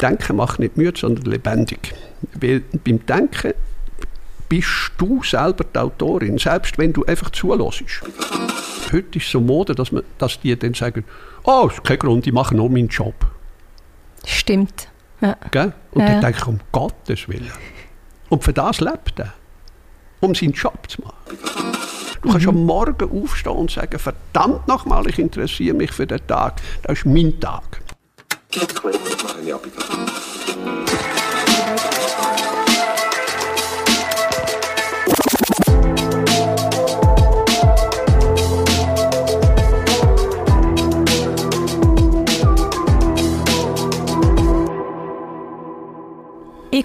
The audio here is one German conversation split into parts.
Denken macht nicht müde, sondern lebendig. Weil beim Denken bist du selber die Autorin, selbst wenn du einfach zulässt. Heute ist es so Mode, dass, man, dass die dann sagen, oh, ist kein Grund, ich mache nur meinen Job. Stimmt. Ja. Gell? Und Ja. dann denke ich, um Gottes Willen. Und für das lebt er. Um seinen Job zu machen. Du kannst am Morgen aufstehen und sagen, verdammt nochmal, ich interessiere mich für den Tag. Das ist mein Tag. Ich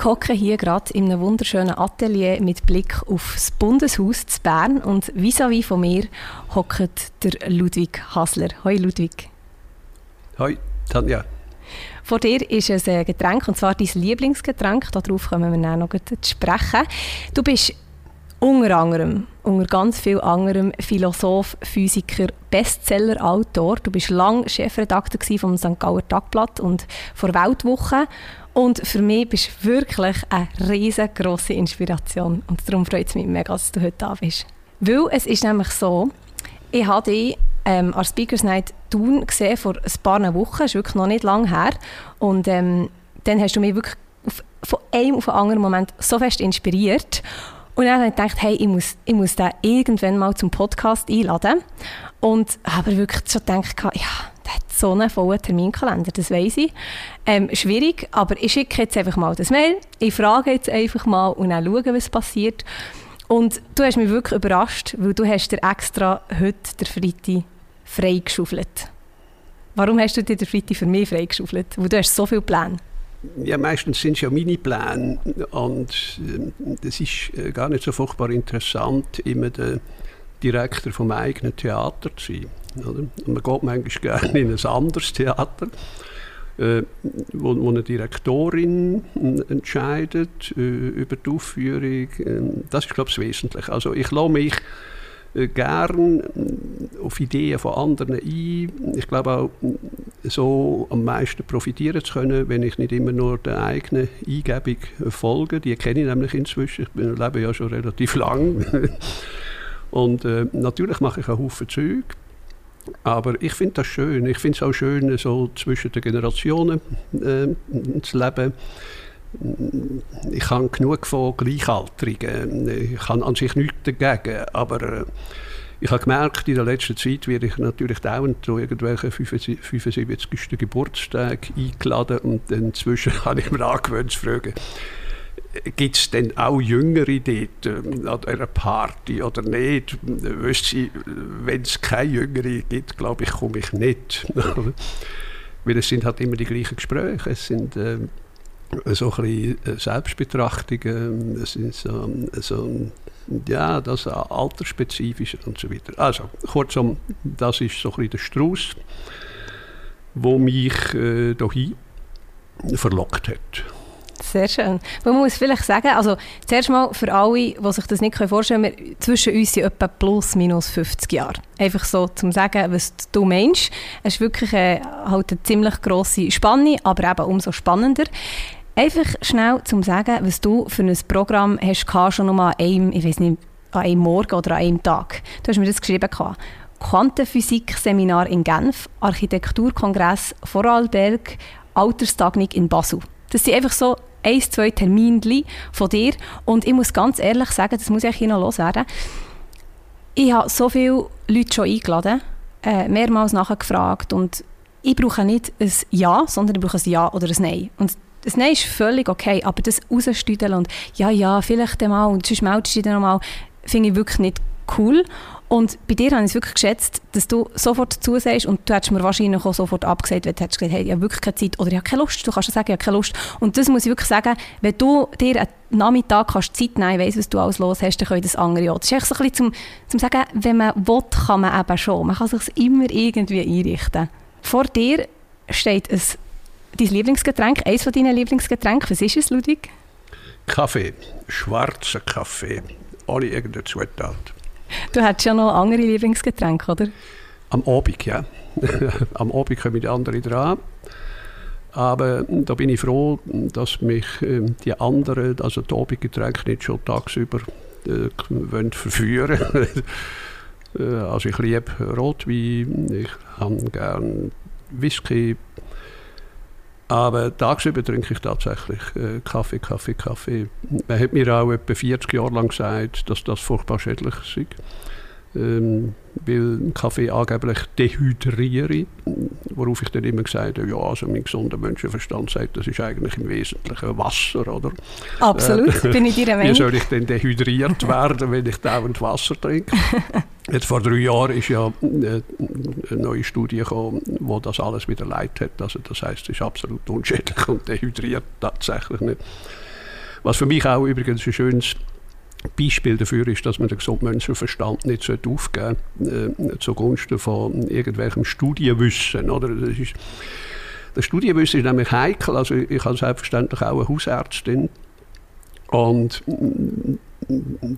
hocke hier gerade in einem wunderschönen Atelier mit Blick auf das Bundeshaus zu Bern und vis-à-vis von mir hockt der Ludwig Hasler. Hoi Ludwig. Hoi, Tanja. Vor dir ist ein Getränk, und zwar dein Lieblingsgetränk. Darauf kommen wir dann noch zu sprechen. Du bist unter anderem, unter ganz viel anderem Philosoph, Physiker, Bestseller-Autor. Du bist lang Chefredakteur vom St. Gauer Tagblatt und vor Weltwoche. Und für mich bist du wirklich eine riesengroße Inspiration. Und darum freut es mich mega, dass du heute da bist. Weil es ist nämlich so, ich habe dich ähm, an Speakers Night Thun gesehen vor ein paar Wochen, das ist wirklich noch nicht lange her. Und ähm, dann hast du mich wirklich von einem auf den anderen Moment so fest inspiriert. Und dann habe ich gedacht, hey, ich muss, ich muss den irgendwann mal zum Podcast einladen. Und habe wirklich schon gedacht, ja, der hat so einen vollen Terminkalender, das weiß ich. Ähm, schwierig, aber ich schicke jetzt einfach mal das Mail, ich frage jetzt einfach mal und dann schauen, was passiert. Und du hast mich wirklich überrascht, weil du hast dir extra heute der Freitag freigeschaufelt. Warum hast du dir den Freitag für mich freigeschaufelt? Weil du hast so viele Pläne. Ja, meistens sind es ja meine Pläne und ähm, das ist äh, gar nicht so furchtbar interessant, immer der Direktor vom eigenen Theater zu sein. Oder? Und man geht manchmal gerne in ein anderes Theater, äh, wo, wo eine Direktorin äh, entscheidet über die Aufführung. Ähm, das ist, glaube ich, das Wesentliche. Also ich lasse mich gern äh, auf Ideen von anderen ein. Ich glaube auch, äh, so am meisten profitieren zu können, wenn ich nicht immer nur der eigenen Eingebung äh, folge. Die kenne ich nämlich inzwischen. Ich bin, lebe ja schon relativ lang. Und äh, natürlich mache ich einen Haufen Zeug. Aber ich finde das schön. Ich finde es auch schön, so zwischen den Generationen äh, zu leben. Ich habe genug von Gleichaltrigen. Ich habe an sich nichts dagegen. Aber äh, ich habe gemerkt, in der letzten Zeit werde ich natürlich dauernd zu irgendwelchen 75. Geburtstag eingeladen. Und inzwischen habe ich mir angewöhnt zu fragen, gibt es denn auch Jüngere dort ähm, an einer Party oder nicht? Wenn es keine Jüngere gibt, glaube ich, komme ich nicht. Weil es sind halt immer die gleichen Gespräche. Es sind ähm, so ein bisschen Selbstbetrachtungen, es sind so, so ja, das altersspezifisch und so weiter. Also, kurzum, das ist so ein bisschen der Strauß, der mich äh, dahin verlockt hat. Sehr schön. Man muss vielleicht sagen, also zuerst mal für alle, die sich das nicht vorstellen können, wir, zwischen uns sind etwa plus minus 50 Jahre. Einfach so zum sagen, was du meinst. Es ist wirklich eine, halt eine ziemlich grosse Spanne, aber eben umso spannender. Einfach schnell zum sagen, was du für ein Programm hast gehabt, schon nochmal an einem, ich weiß nicht, an einem Morgen oder an einem Tag. Du hast mir das geschrieben gehabt. Quantenphysik-Seminar in Genf, Architekturkongress Vorarlberg, Alterstagung in Basel. Das sind einfach so ein, zwei Termine von dir. Und ich muss ganz ehrlich sagen, das muss ich hier noch loswerden. Ich habe so viele Leute schon eingeladen, äh, mehrmals nachgefragt und ich brauche nicht ein Ja, sondern ich brauche ein Ja oder ein Nein. Und das Nein ist völlig okay, aber das rausstüdeln und ja, ja, vielleicht einmal und sonst meldest du dich dann nochmal, finde ich wirklich nicht cool. Und bei dir habe ich es wirklich geschätzt, dass du sofort zusagst und du hättest mir wahrscheinlich auch sofort abgesagt, wenn du hättest gesagt, hey, ich habe wirklich keine Zeit oder ich habe keine Lust. Du kannst ja sagen, ich habe keine Lust. Und das muss ich wirklich sagen, wenn du dir einen Nachmittag kannst Zeit nehmen, weiss, was du alles los hast, dann können das andere auch. Das ist echt so ein bisschen zum, zum sagen, wenn man will, kann man eben schon. Man kann sich immer irgendwie einrichten. Vor dir steht ein, Dein Lieblingsgetränk, eines von deinen Lieblingsgetränken, was ist es, Ludwig? Kaffee, schwarzer Kaffee, ohne irgendeine Zutat. Du hast ja noch andere Lieblingsgetränke, oder? Am Abend, ja. Am Abend kommen die anderen dran. Aber da bin ich froh, dass mich ähm, die anderen, also die Abendgetränke, nicht schon tagsüber äh, wollen verführen äh, Also ich liebe Rotwein, ich habe gerne Whisky, aber tagsüber trinke ich tatsächlich äh, Kaffee, Kaffee, Kaffee. Man hat mir auch etwa 40 Jahre lang gesagt, dass das furchtbar schädlich ist. Ähm, weil Kaffee angeblich dehydriere, worauf ich dann immer gesagt habe, ja, also mein gesunder Menschenverstand sagt, das ist eigentlich im Wesentlichen Wasser, oder? Absolut, äh, bin ich dir der Meinung. Wie soll ich denn dehydriert werden, wenn ich dauernd Wasser trinke? Jetzt vor drei Jahren ist ja äh, eine neue Studie gekommen, wo das alles wieder leid hat. Also das heißt, es ist absolut unschädlich und dehydriert tatsächlich nicht. Was für mich auch übrigens ein schönes Beispiel dafür ist, dass man den gesunden Menschenverstand nicht aufgeben sollte, äh, zugunsten von irgendwelchem Studienwissen. Oder? Das ist, das Studienwissen ist nämlich heikel. Also ich habe selbstverständlich auch eine Hausärztin. Und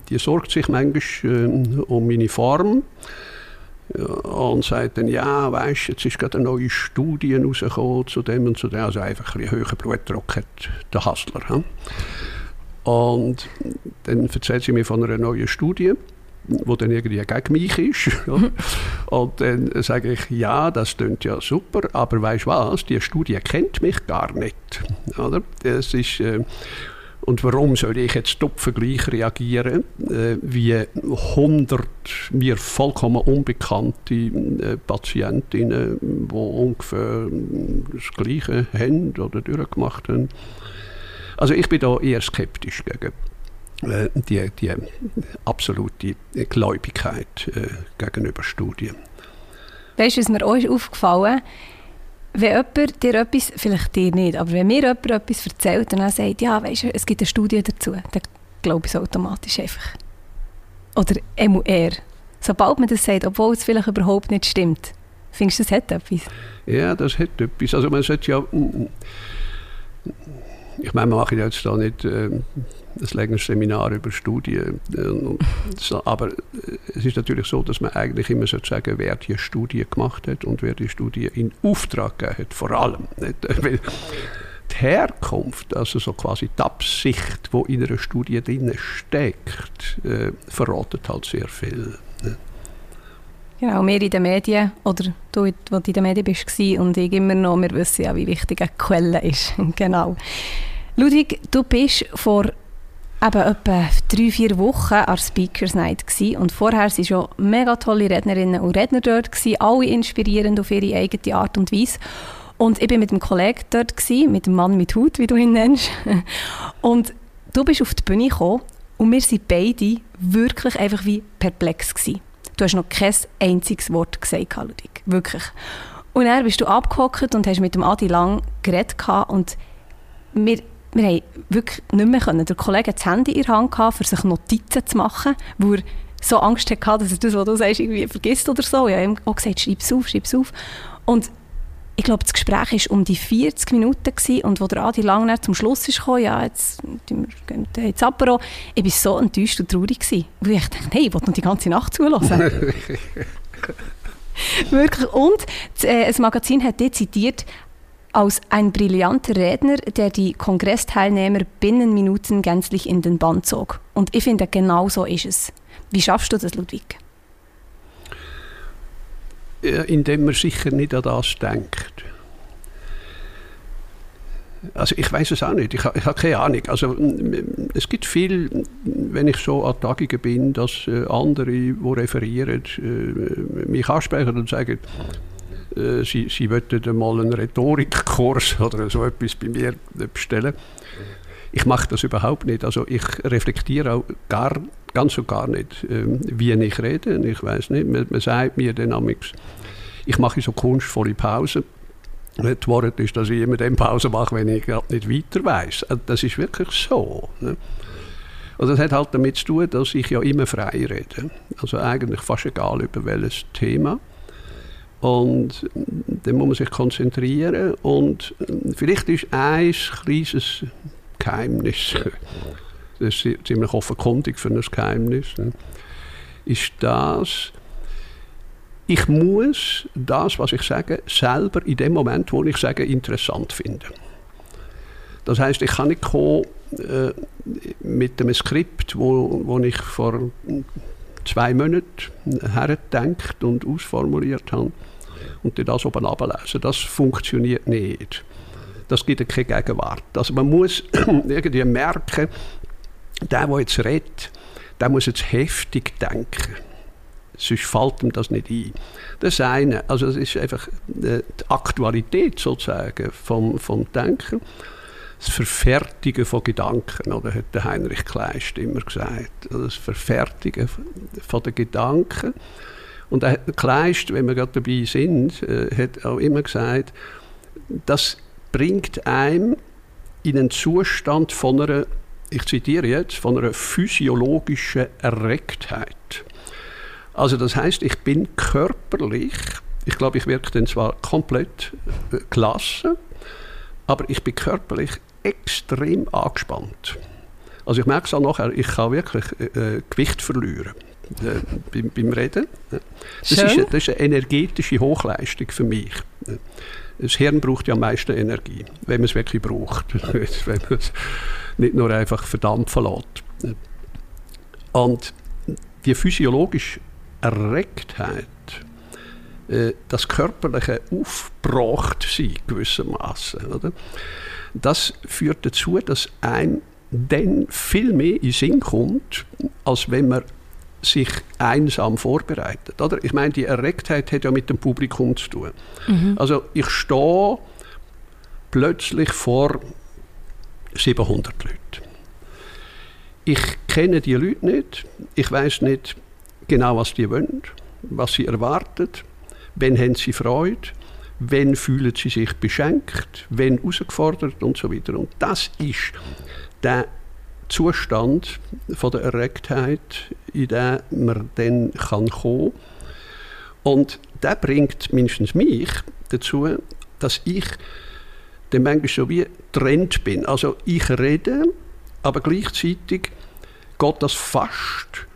die sorgt sich manchmal äh, um meine Form ja, und sagt dann, ja, weißt jetzt ist gerade eine neue Studie rausgekommen zu dem und zu dem. Also einfach ein bisschen höherer Blutdruck hat der Hassler. He? Und dann erzählt sie mir von einer neuen Studie die dann irgendwie gegen mich ist. Mhm. Und dann sage ich, ja, das klingt ja super, aber weißt du was, die Studie kennt mich gar nicht. Oder? Das ist, äh, und warum soll ich jetzt topfer gleich reagieren, äh, wie 100 mir vollkommen unbekannte äh, Patientinnen, die ungefähr das Gleiche haben oder durchgemacht haben. Also ich bin da eher skeptisch gegen äh, die, die absolute Gläubigkeit äh, gegenüber Studien. Weißt du, was mir auch aufgefallen wenn jemand dir etwas, vielleicht dir nicht, aber wenn mir jemand etwas erzählt und dann sagt, ja, weißt du, es gibt eine Studie dazu, dann glaube ich es automatisch einfach. Oder MUR. Sobald man das sagt, obwohl es vielleicht überhaupt nicht stimmt, findest du, das hat etwas? Ja, das hat etwas. Also man sollte ja mm, mm ich meine, wir machen jetzt da nicht äh, ein längeres Seminar über Studien. Ähm, äh, aber es ist natürlich so, dass man eigentlich immer sozusagen, wer die Studie gemacht hat und wer die Studie in Auftrag gegeben hat, vor allem. Nicht? die Herkunft, also so quasi die Absicht, die in einer Studie drin steckt, äh, verratet halt sehr viel. Ne? Genau, wir in den Medien oder du, wo du in den Medien bist und ich immer noch, wir wissen ja, wie wichtig eine Quelle ist. genau. Ludwig, du bist vor eben etwa drei, vier Wochen an Speakers Night gewesen. und vorher waren schon mega tolle Rednerinnen und Redner dort, gewesen, alle inspirierend auf ihre eigene Art und Weise. Und ich war mit einem Kollegen dort, gewesen, mit dem Mann mit Hut, wie du ihn nennst. Und du bist auf die Bühne gekommen und wir waren beide wirklich einfach wie perplex. Gewesen. Du hast noch kein einziges Wort gesagt, Ludwig. Wirklich. Und dann bist du abgehockt und hast mit dem Adi lang geredet und wir wir haben wirklich nicht mehr können. Der Kollege hat das Handy in der Hand gehabt, um sich Notizen zu machen, wo er so Angst hatte, dass er das, was du sagst, irgendwie vergisst oder so. Ich habe ihm auch gesagt, schreib es auf, schreib es auf. Und ich glaube, das Gespräch war um die 40 Minuten gewesen, und als Adi Lang zum Schluss ist gekommen, ja, jetzt gehen wir ins Apero, ich war so enttäuscht und traurig. Gewesen, weil ich dachte, hey, ich will noch die ganze Nacht zulassen. Wirklich. Und das, äh, das Magazin hat dort zitiert, als ein brillanter Redner, der die Kongressteilnehmer binnen Minuten gänzlich in den Bann zog. Und ich finde, genau so ist es. Wie schaffst du das, Ludwig? Indem man sicher nicht an das denkt. Also ich weiß es auch nicht, ich, ich habe keine Ahnung. Also es gibt viel, wenn ich so an Tagungen bin, dass äh, andere, die referieren, äh, mich ansprechen und sagen, äh, sie, sie wollten mal einen Rhetorikkurs oder so etwas bei mir bestellen. Ich mache das überhaupt nicht. Also ich reflektiere auch gar, ganz und gar nicht, ähm, wie ich rede. Ich weiß nicht, man, man sagt mir dann amigs, ich mache so kunstvolle Pausen. Das Wort ist, dass ich immer dann Pause mache, wenn ich gerade nicht weiter weiß. Äh, das ist wirklich so. Ne? Und das hat halt damit zu tun, dass ich ja immer frei rede. Also eigentlich fast egal über welches Thema. Und äh, dann muss man sich konzentrieren. Und äh, vielleicht ist ein kleines Geheimnis, das ist ziemlich offenkundig für ein Geheimnis, ne, ist das, ich muss das, was ich sage, selber in dem Moment, wo ich sage, interessant finden. Das heißt, ich kann nicht kommen äh, mit einem Skript, wo, wo ich vor zwei Monaten hergedacht und ausformuliert habe und das oben ablesen. Das funktioniert nicht. Das gibt keine Gegenwart. Also man muss irgendwie merken, der, der jetzt redet, der muss jetzt heftig denken. Sonst fällt ihm das nicht ein. Das eine. Also das ist einfach die Aktualität sozusagen vom, vom Denken. Das Verfertigen von Gedanken, oder hat Heinrich Kleist immer gesagt. Also das Verfertigen von den Gedanken. Und der Kleist, wenn wir gerade dabei sind, äh, hat auch immer gesagt, das bringt einem in einen Zustand von einer, ich zitiere jetzt, von einer physiologischen Erregtheit. Also das heißt, ich bin körperlich, ich glaube, ich wirke dann zwar komplett äh, klasse, aber ich bin körperlich extrem angespannt. Also ich merke es auch nachher, ich kann wirklich äh, Gewicht verlieren äh, beim, beim, Reden. Das ist, eine, das ist, eine, energetische Hochleistung für mich. Das Hirn braucht ja am meisten Energie, wenn man es wirklich braucht. wenn man es nicht nur einfach verdampfen lässt. Und die physiologische Erregtheit, äh, das körperliche Aufgebrachtsein gewissermaßen, oder? das führt dazu, dass ein dann viel mehr in Sinn kommt, als wenn man sich einsam vorbereitet. Oder? Ich meine, die Erregtheit hat ja mit dem Publikum zu tun. Mhm. Also ich stehe plötzlich vor 700 Leuten. Ich kenne die Leute nicht, ich weiß nicht genau, was die wollen, was sie erwarten, wann haben sie Freude, wann fühlen sie sich beschenkt, wann herausgefordert und so weiter. Und das ist der Zustand von der Erregtheit, in den man dann kann kommen kann. Und der bringt mindestens mich dazu, dass ich dann manchmal so wie Trend bin. Also ich rede, aber gleichzeitig geht das fast,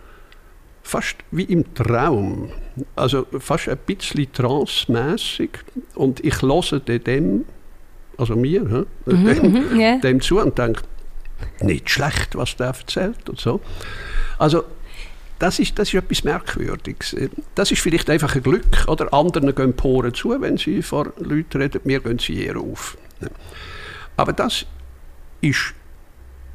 fast wie im Traum. Also fast ein bisschen trancemässig. Und ich höre dem, also mir, mhm, dem, yeah. Mhm, dem zu und denke, nicht schlecht, was der erzählt und so. Also das ist, das ist etwas Merkwürdiges. Das ist vielleicht einfach ein Glück. Oder anderen gehen Poren zu, wenn sie vor Leuten reden, mir gehen sie eher auf. Aber das ist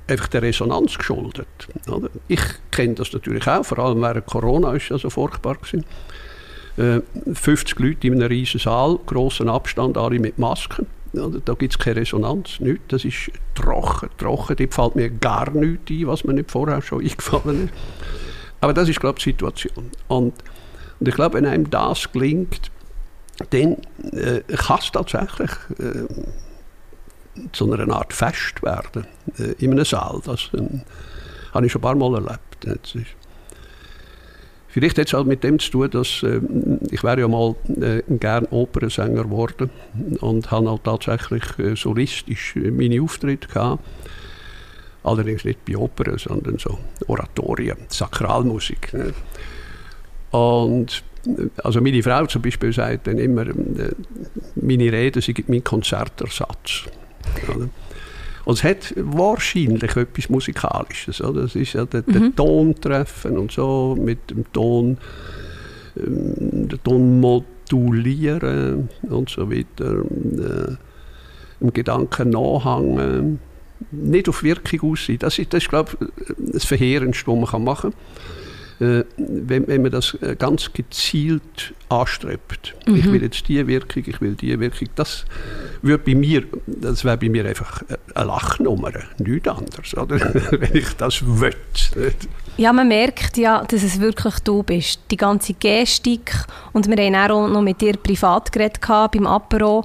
einfach der Resonanz geschuldet. Oder? Ich kenne das natürlich auch, vor allem während Corona ist ja so furchtbar gewesen. 50 äh, Leute in einem riesen Saal, grossen Abstand, alle mit Masken. Da gibt es keine Resonanz, nichts. Das ist trocken, trocken. Da fällt mir gar nichts ein, was mir nicht vorher schon eingefallen ist. Aber das ist, glaube ich, die Situation. Und, und ich glaube, wenn einem das gelingt, dann äh, kann es tatsächlich äh, zu einer Art Fest werden äh, in einem Saal. Das äh, habe ich schon ein paar Mal erlebt. Das ist, Vielleicht hat es halt mit dem zu tun, dass äh, ich wäre ja mal äh, gern Opernsänger geworden und habe halt tatsächlich äh, solistisch äh, meine Auftritte gehabt. Allerdings nicht bei Opern, sondern so Oratorien, Sakralmusik. Ne? Und äh, also meine Frau zum Beispiel sagt dann immer, äh, meine Reden sind mein Konzertersatz. Oder? Und es hat wahrscheinlich etwas Musikalisches. Oder? Es ist ja der, der mhm. Ton treffen und so, mit dem Ton, ähm, den Ton modulieren und so weiter. Äh, im Gedanken nachhängen, nicht auf Wirkung aussehen. Das ist, das ist glaube ich, das Verheerendste, was man machen kann wenn, wenn, man das äh, ganz gezielt anstrebt. Mhm. Ich will jetzt diese Wirkung, ich will diese Wirkung, das würde bei mir, das wäre bei mir einfach eine Lachnummer, nichts anderes, oder? wenn ich das will. Ja, man merkt ja, dass es wirklich du bist. Die ganze Gestik und wir haben auch noch mit dir privat geredet beim Apero.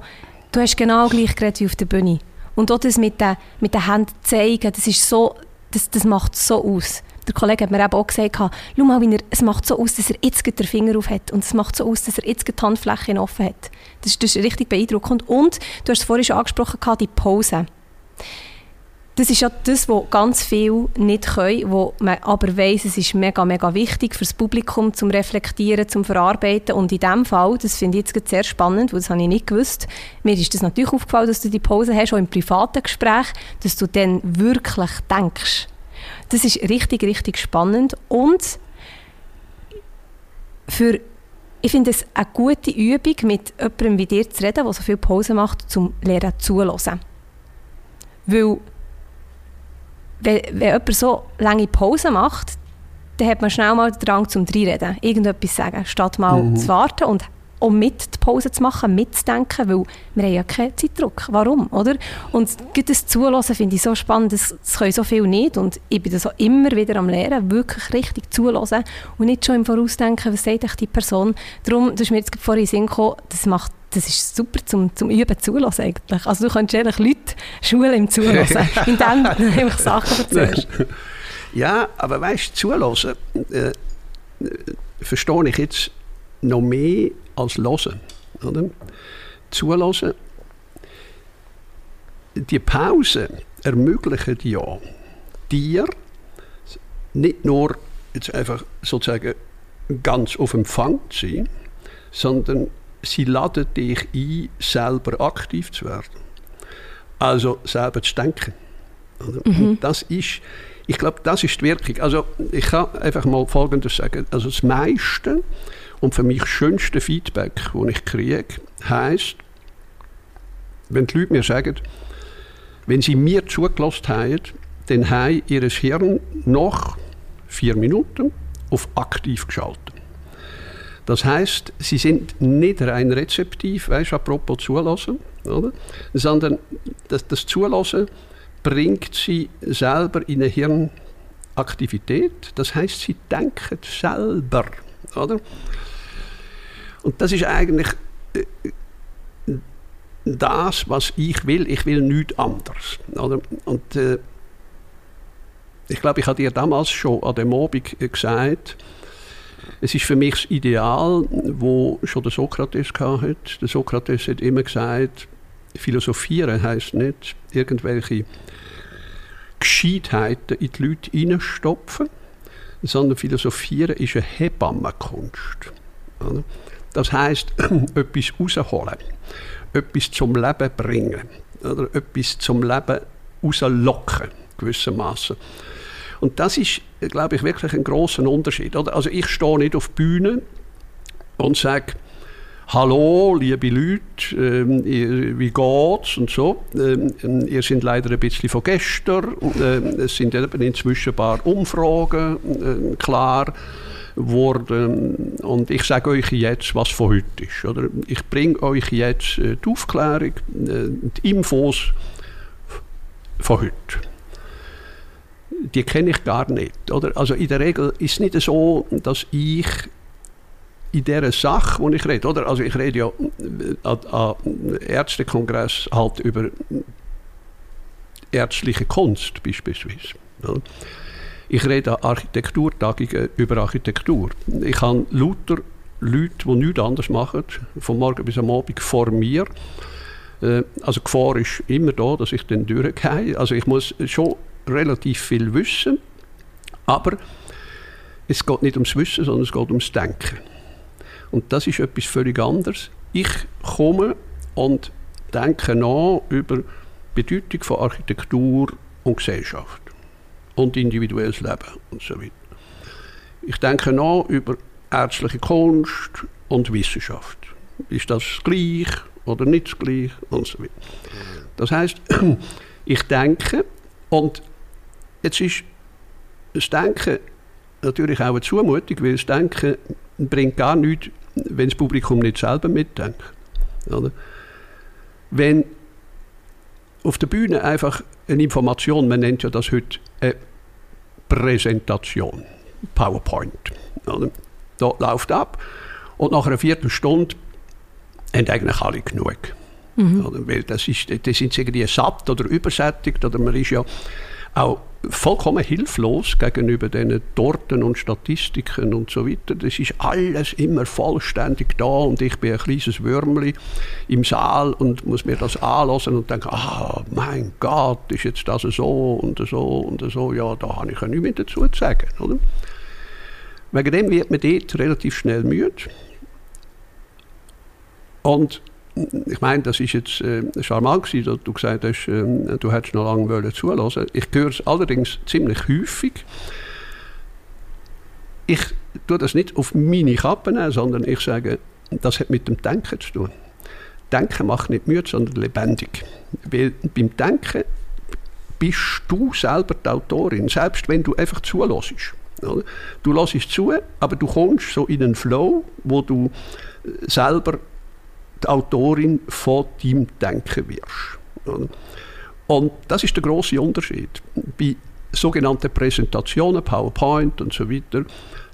Du hast genau gleich geredet wie auf der Bühne. Und auch das mit den, mit den Händen zeigen, das ist so, das, das macht so aus der Kollege hat mir eben auch gesagt, schau mal, er, es macht so aus, dass er jetzt den Finger auf hat und es macht so aus, dass er jetzt die Handfläche offen hat. Das, das ist richtig beeindruckend. Und du hast es vorhin schon angesprochen, die Pause. das ist ja das, was ganz viele nicht können, wo man aber weiss, es ist mega, mega wichtig für das Publikum zum Reflektieren, zum Verarbeiten. Und in diesem Fall, das finde ich jetzt sehr spannend, weil das habe ich nicht gewusst, mir ist das natürlich aufgefallen, dass du die Pause hast, auch im privaten Gespräch, dass du dann wirklich denkst. Das ist richtig, richtig spannend. Und für ich finde es eine gute Übung, mit jemandem wie dir zu reden, der so viel Pause macht, zum Lernen zuhören. Weil wenn, wenn jemand so lange Pause macht, dann hat man schnell mal den Drang zum Reinreden, irgendetwas sagen, statt mal mhm. zu warten und um mit die Pause zu machen, mitzudenken, weil wir haben ja keinen Zeitdruck. Warum, oder? Und das Zulassen finde ich so spannend, das, das können so viel nicht und ich bin das auch immer wieder am Lernen, wirklich richtig zulassen und nicht schon im Voraus denken, was sagt die Person. Darum, du hast mir jetzt vorhin in Sinn gekommen, das macht das ist super zum, zum Üben zulassen eigentlich. Also du kannst ehrlich Leute schulen im Zulassen, indem du einfach Sachen erzählst. Ja, aber weißt du, zulassen äh, verstehe ich jetzt noch mehr als hören. Oder? Zulassen. Die Pause ermöglicht ja dir nicht nur jetzt einfach sozusagen ganz auf Empfang zu sein, sondern sie laden dich ein, selber aktiv zu werden. Also selber zu denken. Mhm. Das ist, ich glaube, das ist die Wirkung. Also ich kann einfach mal Folgendes sagen. Also das meiste und für mich schönste Feedback, das ich kriege, heißt, wenn die Leute mir sagen, wenn sie mir zugelassen haben, dann haben ihr Hirn noch vier Minuten auf aktiv geschaltet. Das heißt, sie sind nicht rein rezeptiv, weißt, apropos zulassen, oder? sondern das, das Zulassen bringt sie selber in eine Hirnaktivität. Das heißt, sie denken selber, oder? Und das ist eigentlich äh, das, was ich will. Ich will nichts anderes, oder? Und äh, ich glaube, ich habe dir damals schon an dem Abend gesagt, es ist für mich das Ideal, wo schon der Sokrates hatte. Der Sokrates hat immer gesagt, philosophieren heißt nicht irgendwelche Gescheitheiten in die Leute hineinstopfen, sondern philosophieren ist eine Hebammenkunst. Das heißt, etwas rausholen, etwas zum Leben bringen, oder etwas zum Leben rauslocken, gewissermaßen. Und das ist, glaube ich, wirklich ein großer Unterschied. Also ich stehe nicht auf Bühne und sage, Hallo, liebe Leute, ähm, wie geht's und so. Ähm, ihr seid leider ein bisschen von gestern. Ähm, es sind eben inzwischen ein paar Umfragen äh, klar worden. Und ich sage euch jetzt, was von heute ist. Oder? Ich bringe euch jetzt äh, die Aufklärung, äh, die Infos von heute die kenne ich gar nicht. Oder? Also in der Regel ist es nicht so, dass ich in dieser Sache, wo ich rede, oder? Also ich rede ja am Ärztekongress halt über ärztliche Kunst beispielsweise. Oder? Ich rede an Architekturtagungen über Architektur. Ich habe lauter Leute, die nichts anderes machen, von morgen bis am Abend vor mir. Äh, also die Gefahr ist immer da, dass ich dann durchgehe. Also ich muss schon relativ viel wissen, aber es geht nicht ums Wissen, sondern es geht ums Denken. Und das ist etwas völlig anderes. Ich komme und denke nach über die Bedeutung von Architektur und Gesellschaft und individuelles Leben und so weiter. Ich denke nach über ärztliche Kunst und Wissenschaft. Ist das gleich oder nicht gleich und so weiter. Das heißt, ich denke und Jetzt ist das Denken natürlich auch eine Zumutung, weil das Denken bringt gar nichts, wenn das Publikum nicht selber mitdenkt. Oder? Wenn auf der Bühne einfach eine Information, man nennt ja das heute eine Präsentation, PowerPoint. Oder? Da läuft ab und nach einer Viertelstunde haben eigentlich alle genug. Mhm. Oder? Weil das, ist, das sind irgendwie satt oder übersättigt oder man ist ja auch vollkommen hilflos gegenüber diesen Torten und Statistiken und so weiter. Das ist alles immer vollständig da und ich bin ein kleines Würmli im Saal und muss mir das anlassen und denke, ah, mein Gott, ist jetzt das so und so und so, ja, da habe ich ja nichts mehr dazu zu sagen. Oder? Wegen dem wird man dort relativ schnell müde. Und ich meine, das ist jetzt äh, charmant gewesen, dass du gesagt hast, äh, du hättest noch lange wollen zulassen. Ich höre es allerdings ziemlich häufig. Ich tue das nicht auf meine Kappe nehmen, sondern ich sage, das hat mit dem Denken zu tun. Denken macht nicht müde, sondern lebendig. Weil beim Denken bist du selber die Autorin, selbst wenn du einfach zulässt. Du lässt zu, aber du kommst so in einen Flow, wo du selber die Autorin von deinem Denken wirst. Und das ist der große Unterschied. Bei sogenannten Präsentationen, PowerPoint und so weiter,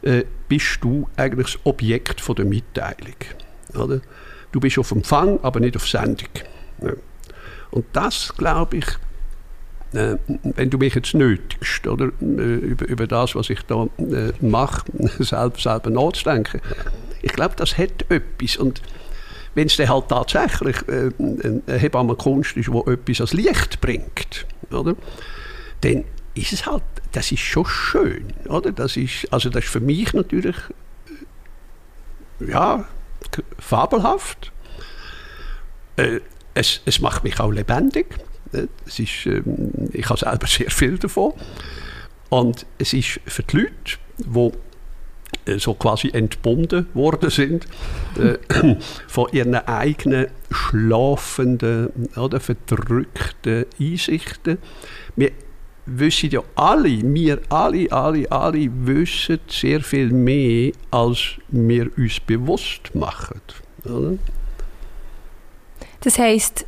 äh, bist du eigentlich das Objekt der Mitteilung. Du bist auf Empfang, aber nicht auf Sendung. Und das, glaube ich, äh, wenn du mich jetzt nötigst, oder, äh, über, über das, was ich da mache, selber, selber nachzudenken, ich glaube, das hat etwas. Und wenn es halt tatsächlich äh, eine Hebammenkunst ist, die etwas als Licht bringt, oder? dann ist es halt, das ist schon schön. Oder? Das, ist, also das ist für mich natürlich äh, ja, fabelhaft. Äh, es, es macht mich auch lebendig. Äh, es ist, äh, ich habe selber sehr viel davon. Und es ist für die Leute, die so quasi entbunden worden sind äh, von ihren eigenen schlafenden oder verdrückten Einsichten. Wir wissen ja alle, wir alle, alle, alle wissen sehr viel mehr, als wir uns bewusst machen. Oder? Das heißt,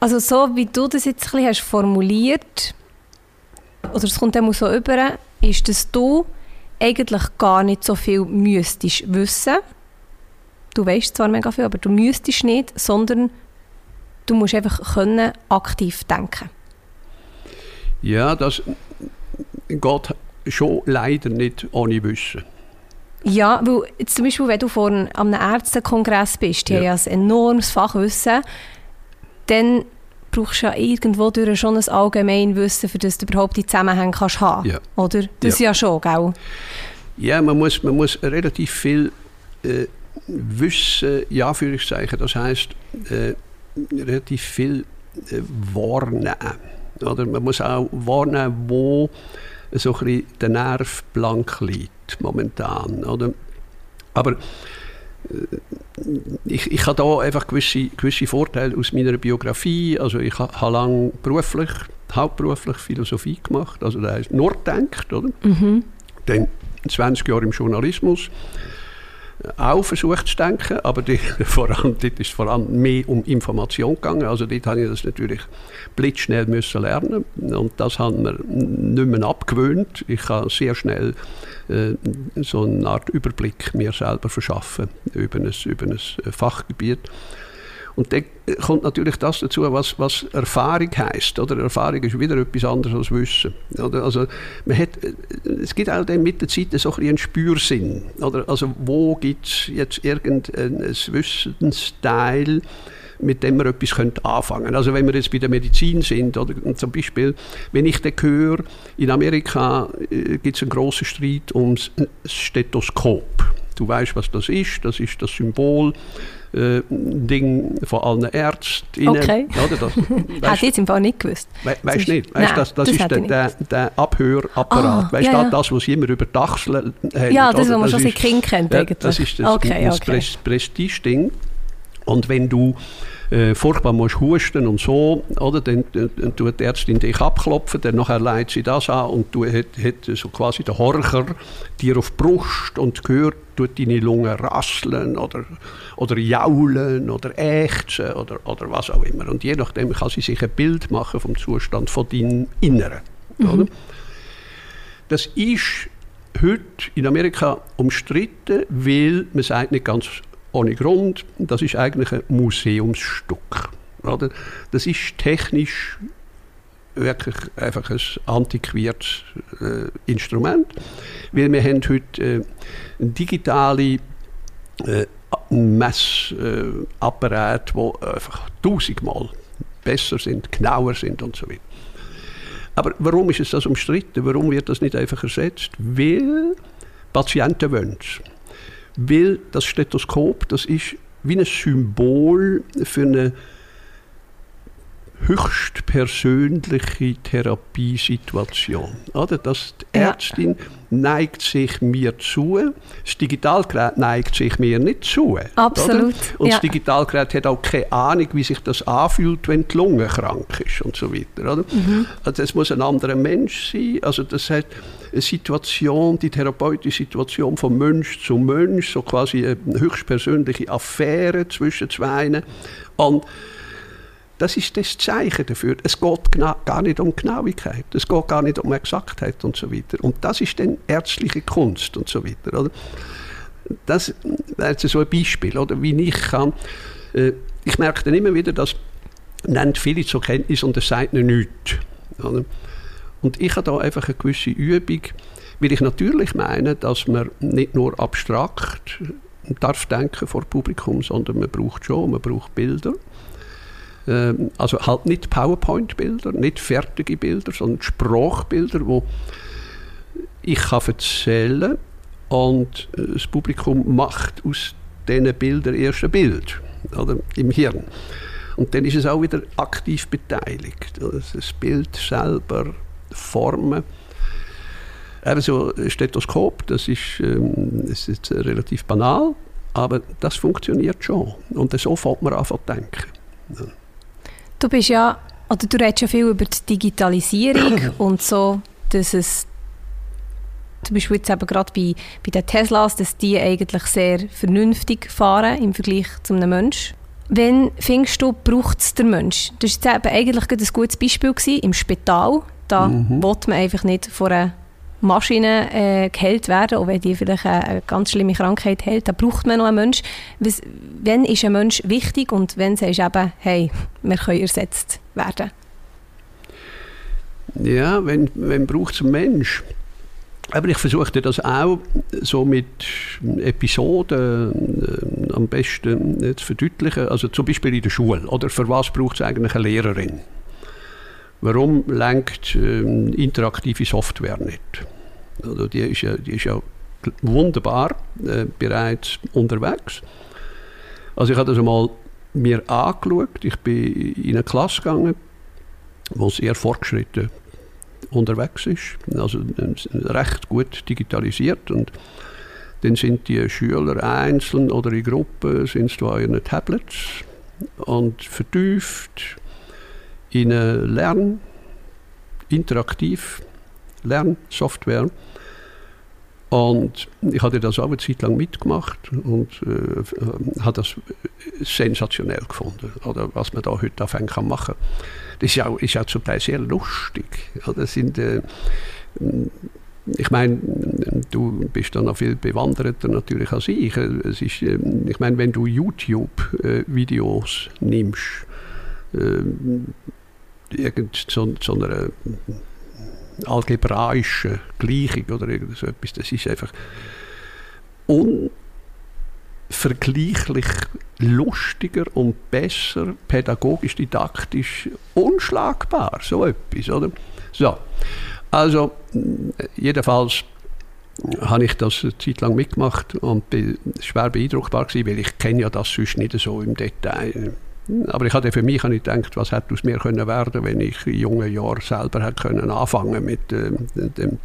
also so wie du das jetzt ein bisschen hast formuliert, oder es kommt immer so über, ist, dass du eigentlich gar nicht so viel müsstest wissen. Du weißt zwar mega viel, aber du müsstest nicht, sondern du musst einfach können aktiv denken. Ja, das geht schon leider nicht ohne Wissen. Ja, weil jetzt zum Beispiel, wenn du vor einem Ärztekongress bist, die ja. haben ja ein enormes Fachwissen, dann brauchst ja irgendwo durch schon ein Allgemeinwissen, für das du überhaupt die Zusammenhänge kannst haben ja. Oder? Das ja. ja schon, gell? Ja, man muss, man muss relativ viel äh, wissen, ja, Anführungszeichen, das heisst, äh, relativ viel äh, wahrnehmen. Oder man muss auch wahrnehmen, wo so ein bisschen der Nerv blank liegt momentan. Oder? Aber ich, ich habe da einfach gewisse, gewisse Vorteile aus meiner Biografie. Also ich habe lange beruflich, hauptberuflich Philosophie gemacht, also da heißt nur denkt, oder? Mhm. Dann 20 Jahre im Journalismus auch versucht zu denken, aber die, vor allem, dort ist es vor allem mehr um Information gegangen. Also dort habe ich das natürlich blitzschnell müssen lernen und das haben wir nicht mehr abgewöhnt. Ich habe sehr schnell äh, so eine Art Überblick mir selber verschaffen über ein, über ein Fachgebiet. Und dann kommt natürlich das dazu, was, was Erfahrung heißt. Oder Erfahrung ist wieder etwas anderes als Wissen. Oder? Also man hat, es gibt auch dann mit der Zeit so ein einen Spürsinn. Oder? Also wo gibt es jetzt irgendein Wissensteil, mit dem wir etwas anfangen können. Also wenn wir jetzt bei der Medizin sind, oder zum Beispiel, wenn ich dann höre, in Amerika äh, gibt es einen großen Streit ums Stethoskop. Du weißt, was das ist. Das ist das Symbol äh, Ding von allen Ärzten. Okay. Oder das, weißt, Hätte ich im Fall nicht gewusst. We weißt du nicht? Weißt, Nein, das, das, das ist der, der, der, Abhörapparat. Oh, weißt du, ja, ja. das, was immer über die Achseln haben? Ja, das, was man schon seit Kind kennt. Ja, das ist das, okay, das okay. Prestige-Ding. Und wenn du äh, furchtbar musst husten und so, oder, dann, dann tut die Ärztin dich abklopfen, dann nachher leitet sie das an und du hat, hat so quasi der Horcher dir auf die Brust und gehört, tut deine Lunge rasseln oder, oder jaulen oder ächzen oder, oder was auch immer. Und je nachdem kann sie sich ein Bild machen vom Zustand von deinem Inneren. Mhm. Oder? Das ist heute in Amerika umstritten, weil man sagt nicht ganz ohne Grund. Das ist eigentlich ein Museumsstück. Oder? Das ist technisch wirklich einfach ein antiquiertes äh, Instrument, weil wir haben heute äh, digitale äh, Messapparate, die einfach tausendmal besser sind, genauer sind und so weiter. Aber warum ist es das umstritten? Warum wird das nicht einfach ersetzt? Weil Patienten wollen Weil das Stethoskop, das ist wie ein Symbol für eine höchstpersönliche Therapiesituation. Oder? Dass die Ärztin ja. neigt sich mir zu, das Digitalgerät neigt sich mir nicht zu. Absolut. Oder? Und ja. das Digitalgerät hat auch keine Ahnung, wie sich das anfühlt, wenn die Lunge krank ist und so weiter. Oder? Mhm. Also es muss ein anderer Mensch sein. Also das hat eine Situation, die therapeutische Situation von Mensch zu Mensch, so quasi eine höchstpersönliche Affäre zwischen zwei. Und das ist das Zeichen dafür. Es geht gar nicht um Genauigkeit, es geht gar nicht um Exaktheit und so weiter. Und das ist dann ärztliche Kunst und so weiter. Oder? Das wäre jetzt so ein Beispiel, oder wie ich kann. Äh, ich merke dann immer wieder, dass nennt viele zur Kenntnis und es sagt nichts. Oder? Und ich habe da einfach eine gewisse Übung, weil ich natürlich meine, dass man nicht nur abstrakt darf denken vor Publikum, sondern man braucht schon, man braucht Bilder. Ähm, also halt nicht PowerPoint-Bilder, nicht fertige Bilder, sondern Sprachbilder, wo ich kann erzählen und äh, das Publikum macht aus diesen Bildern erst ein Bild oder, im Hirn. Und dann ist es auch wieder aktiv beteiligt. Das Bild selber formen. Eben so ein Stethoskop, das ist, ähm, das ist relativ banal, aber das funktioniert schon. Und so fängt man an zu denken. Du bist ja, oder du redest ja viel über die Digitalisierung und so, dass es zum Beispiel jetzt eben gerade bei, bei den Teslas, dass die eigentlich sehr vernünftig fahren im Vergleich zu einem Menschen. Wenn findest du, braucht es der Mensch? Das war eben eigentlich ein gutes Beispiel gewesen, im Spital. Da mhm. will man einfach nicht vor einer Maschine äh, geheilt werden, auch wenn die vielleicht eine, eine ganz schlimme Krankheit hält, da braucht man noch einen Mensch. Wann ist ein Mensch wichtig und wenn sagst du eben, hey, wir können ersetzt werden? Ja, wenn, wenn braucht es einen Mensch? Aber ich versuchte das auch so mit Episoden äh, am besten äh, zu verdeutlichen. Also zum Beispiel in der Schule. Oder für was braucht es eigentlich eine Lehrerin? Warum lenkt äh, interaktive Software nicht? Also die, ist ja, die ist ja wunderbar äh, bereits unterwegs. Also ich habe das einmal mir angeschaut. Ich bin in eine Klasse gegangen, wo sehr fortgeschritten unterwegs ist, also recht gut digitalisiert und dann sind die Schüler einzeln oder in Gruppen sind sie an ihren Tablets und vertieft in eine Lern, interaktiv Lernsoftware. Und ich hatte das auch eine Zeit lang mitgemacht und äh, habe das sensationell gefunden, oder was man da heute anfangen kann machen. Das ist auch, ist auch zum Teil sehr lustig. Das sind, äh, ich meine, du bist da noch viel bewanderter natürlich als ich. Es ist, äh, ich meine, wenn du YouTube-Videos äh, nimmst, äh, irgend so, so einer algebraischen Gleichung oder irgend so etwas, das ist einfach unvergleichlich lustiger und besser, pädagogisch, didaktisch, unschlagbar, so etwas, oder? So, also jedenfalls habe ich das eine Zeit lang mitgemacht und bin schwer beeindruckbar gewesen, weil ich kenne ja das sonst nicht so im Detail. Aber ich hatte für mich nicht gedacht, was hätte aus mir können werden, wenn ich in jungen Jahren selber hätte können anfangen mit äh, dem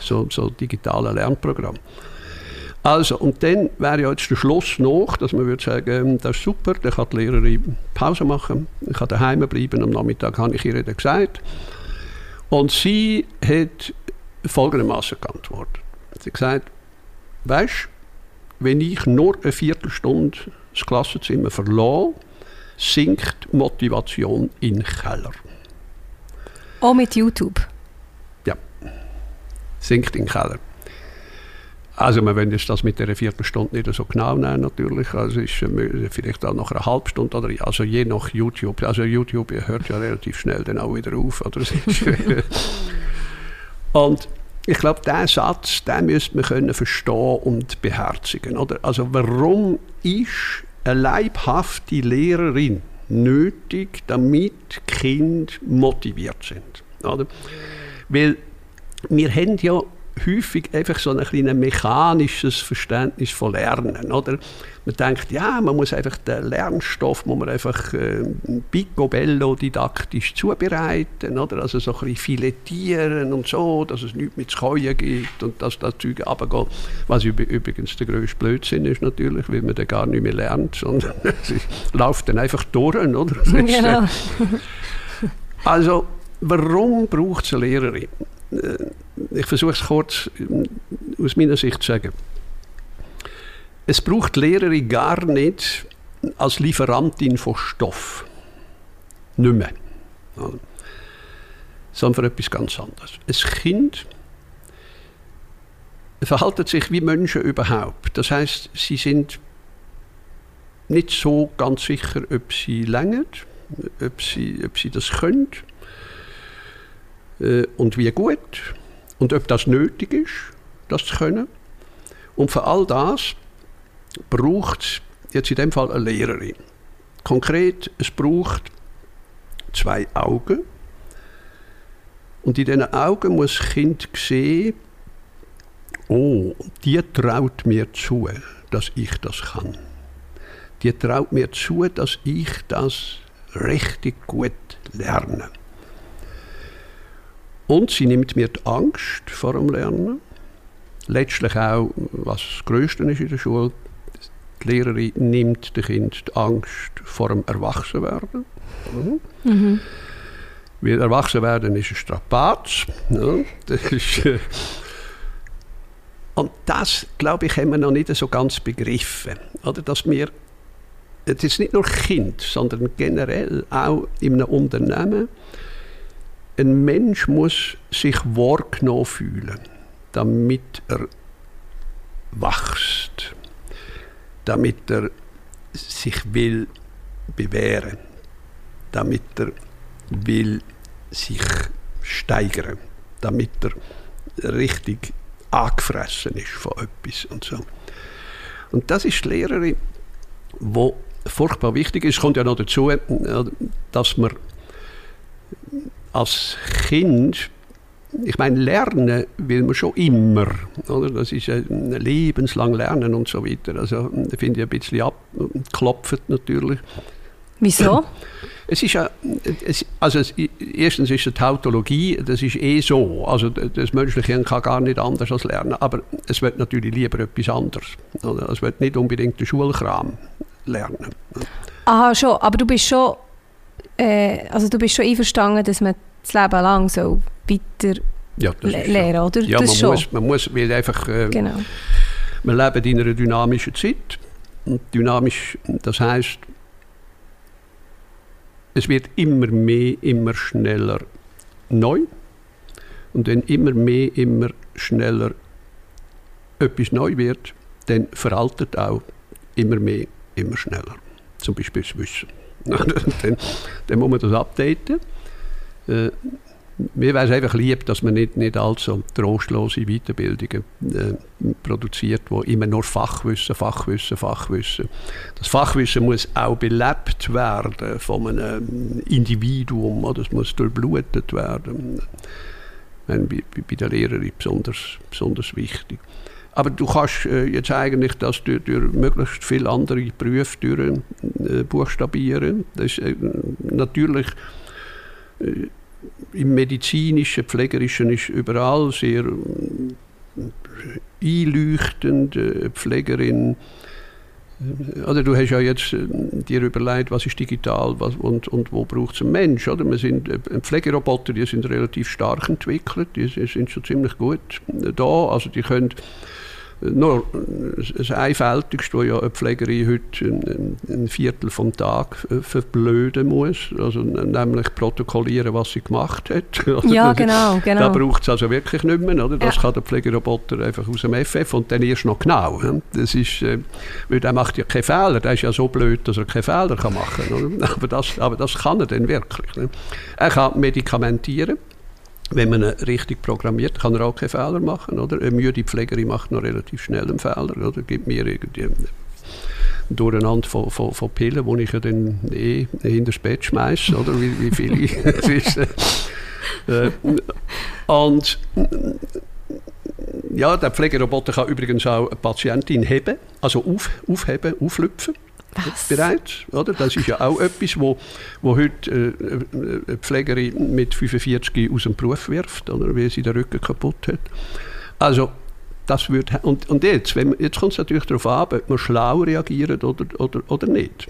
so, so digitalen Lernprogramm. Also, und dann wäre ja jetzt der Schluss noch, dass man würde sagen, ähm, das ist super, dann kann die Lehrerin Pause machen, ich kann daheim bleiben, am Nachmittag habe ich ihr dann gesagt. Und sie hat folgendermaßen geantwortet. Sie hat gesagt, weißt wenn ich nur eine Viertelstunde das Klassenzimmer verlasse, sinkt Motivation in den Keller. Auch mit YouTube? Ja, sinkt in den Keller. Also wir wollen jetzt das mit der Viertelstunde nicht so genau nehmen natürlich. Also ist äh, vielleicht auch nach einer halben Stunde oder also je nach YouTube. Also YouTube hört ja relativ schnell dann auch wieder auf. Oder? und ich glaube, diesen Satz, den müsste man können verstehen und beherzigen. Oder? Also warum ist eine leibhafte Lehrerin nötig, damit Kinder motiviert sind? Oder? Weil wir haben ja häufig einfach so ein kleines mechanisches Verständnis von Lernen. Oder? Man denkt, ja, man muss einfach den Lernstoff muss man einfach äh, picobello didaktisch zubereiten, oder? also so ein bisschen filetieren und so, dass es nichts mit zu Keuen gibt und dass das Zeug runtergeht. Was übrigens der grösste Blödsinn ist natürlich, weil man dann gar nicht mehr lernt, sondern es läuft dann einfach durch. Oder? Genau. also, warum braucht es eine Lehrerin? Äh, ich versuche es kurz äh, aus meiner Sicht zu sagen. Es braucht Lehrerin gar nicht als Lieferantin von Stoff. Nicht mehr. Sondern für etwas ganz anderes. Ein Kind verhalten sich wie Menschen überhaupt. Das heißt, sie sind nicht so ganz sicher, ob sie längern, ob sie, ob sie das können äh, und wie gut und ob das nötig ist, das zu können. Und für all das braucht es jetzt in dem Fall eine Lehrerin. Konkret, es braucht zwei Augen. Und in diesen Augen muss das Kind sehen, oh, die traut mir zu, dass ich das kann. Die traut mir zu, dass ich das richtig gut lerne. Und sie nimmt mir die Angst vor dem Lernen. Letztlich auch, was das Größte ist in der Schule, die Lehrerin nimmt dem Kind die Angst vor dem Erwachsenwerden. Mhm. Mhm. Weil Erwachsenwerden ist ein Strapaz. Ja, das ist, äh, und das, glaube ich, haben wir noch nicht so ganz begriffen. Oder? Dass wir, es ist nicht nur Kind, sondern generell auch in einem Unternehmen, ein Mensch muss sich wahrgenommen fühlen, damit er wächst, damit er sich will bewähren, damit er will sich steigern, damit er richtig angefressen ist von etwas und so. Und das ist die Lehrerin, wo furchtbar wichtig ist. Es kommt ja noch dazu, dass man als Kind, ich meine, lernen will man schon immer. Oder? Das ist ein lebenslang Lernen und so weiter. Also, finde ich ein bisschen abklopft natürlich. Wieso? Es ist ja, es, also es, erstens ist es Tautologie, das ist eh so. Also das menschliche kann gar nicht anders als lernen. Aber es wird natürlich lieber etwas anderes. Oder? Es wird nicht unbedingt den Schulkram lernen. Aha, schon. Aber du bist schon äh, also du bist schon einverstanden, dass man das Leben lang so weiter ja, le lernen, oder? Ja, das man, schon. Muss, man muss, weil einfach, äh, genau. wir leben in einer dynamischen Zeit. Und dynamisch, das heißt, es wird immer mehr, immer schneller neu. Und wenn immer mehr, immer schneller etwas neu wird, dann veraltet auch immer mehr, immer schneller. Zum Beispiel das Wissen. dann, dann muss man das updaten. Äh, mir wäre es einfach lieb, dass man nicht, nicht allzu trostlose Weiterbildungen äh, produziert, wo immer nur Fachwissen, Fachwissen, Fachwissen. Das Fachwissen muss auch belebt werden von einem Individuum, oder es muss durchblutet werden. Meine, bei, bei der Lehrerin besonders, besonders wichtig. Aber du kannst äh, jetzt eigentlich das durch, durch möglichst viele andere Berufe durch, äh, buchstabieren. Das ist äh, natürlich äh, im medizinischen, pflegerischen ist überall sehr äh, einleuchtend. Äh, Pflegerin oder du hast ja jetzt dir überlegt, was ist digital was, und, und wo braucht es einen Mensch. Oder? Wir sind, Pflegeroboter die sind relativ stark entwickelt, die sind schon ziemlich gut da. Also die können nur das Einfältigste, wo ja eine Pflegerin heute ein, ein Viertel vom Tag verblöden muss, also nämlich protokollieren, was sie gemacht hat. Ja, genau, genau. Da braucht es also wirklich nicht mehr, oder? Das ja. kann der Pflegeroboter einfach aus dem FF und dann erst noch genau. Das ist, äh, weil der macht ja keine Fehler, der ist ja so blöd, dass er keine Fehler kann machen kann. Aber das, aber das kann er dann wirklich. Er kann medikamentieren, wenn man ihn richtig programmiert, kann er auch keine Fehler machen. Oder? Eine müde Pflegerin macht noch relativ schnell einen Fehler. Oder? Gibt mir irgendwie durcheinander von, von, von Pillen, die ich ja dann eh hinter das Bett schmeiße, oder wie, wie viele ist. Äh, und ja, der Pflegeroboter kann übrigens auch eine Patientin heben, also auf, aufheben, auflüpfen. Was? bereits. Oder? Das ist ja auch etwas, wo, wo heute äh, eine Pflegerin mit 45 aus dem Beruf wirft, oder, weil sie den Rücken kaputt hat. Also, das wird, und, und jetzt, wenn, jetzt kommt es natürlich darauf an, ob man schlau reagiert oder, oder, oder nicht.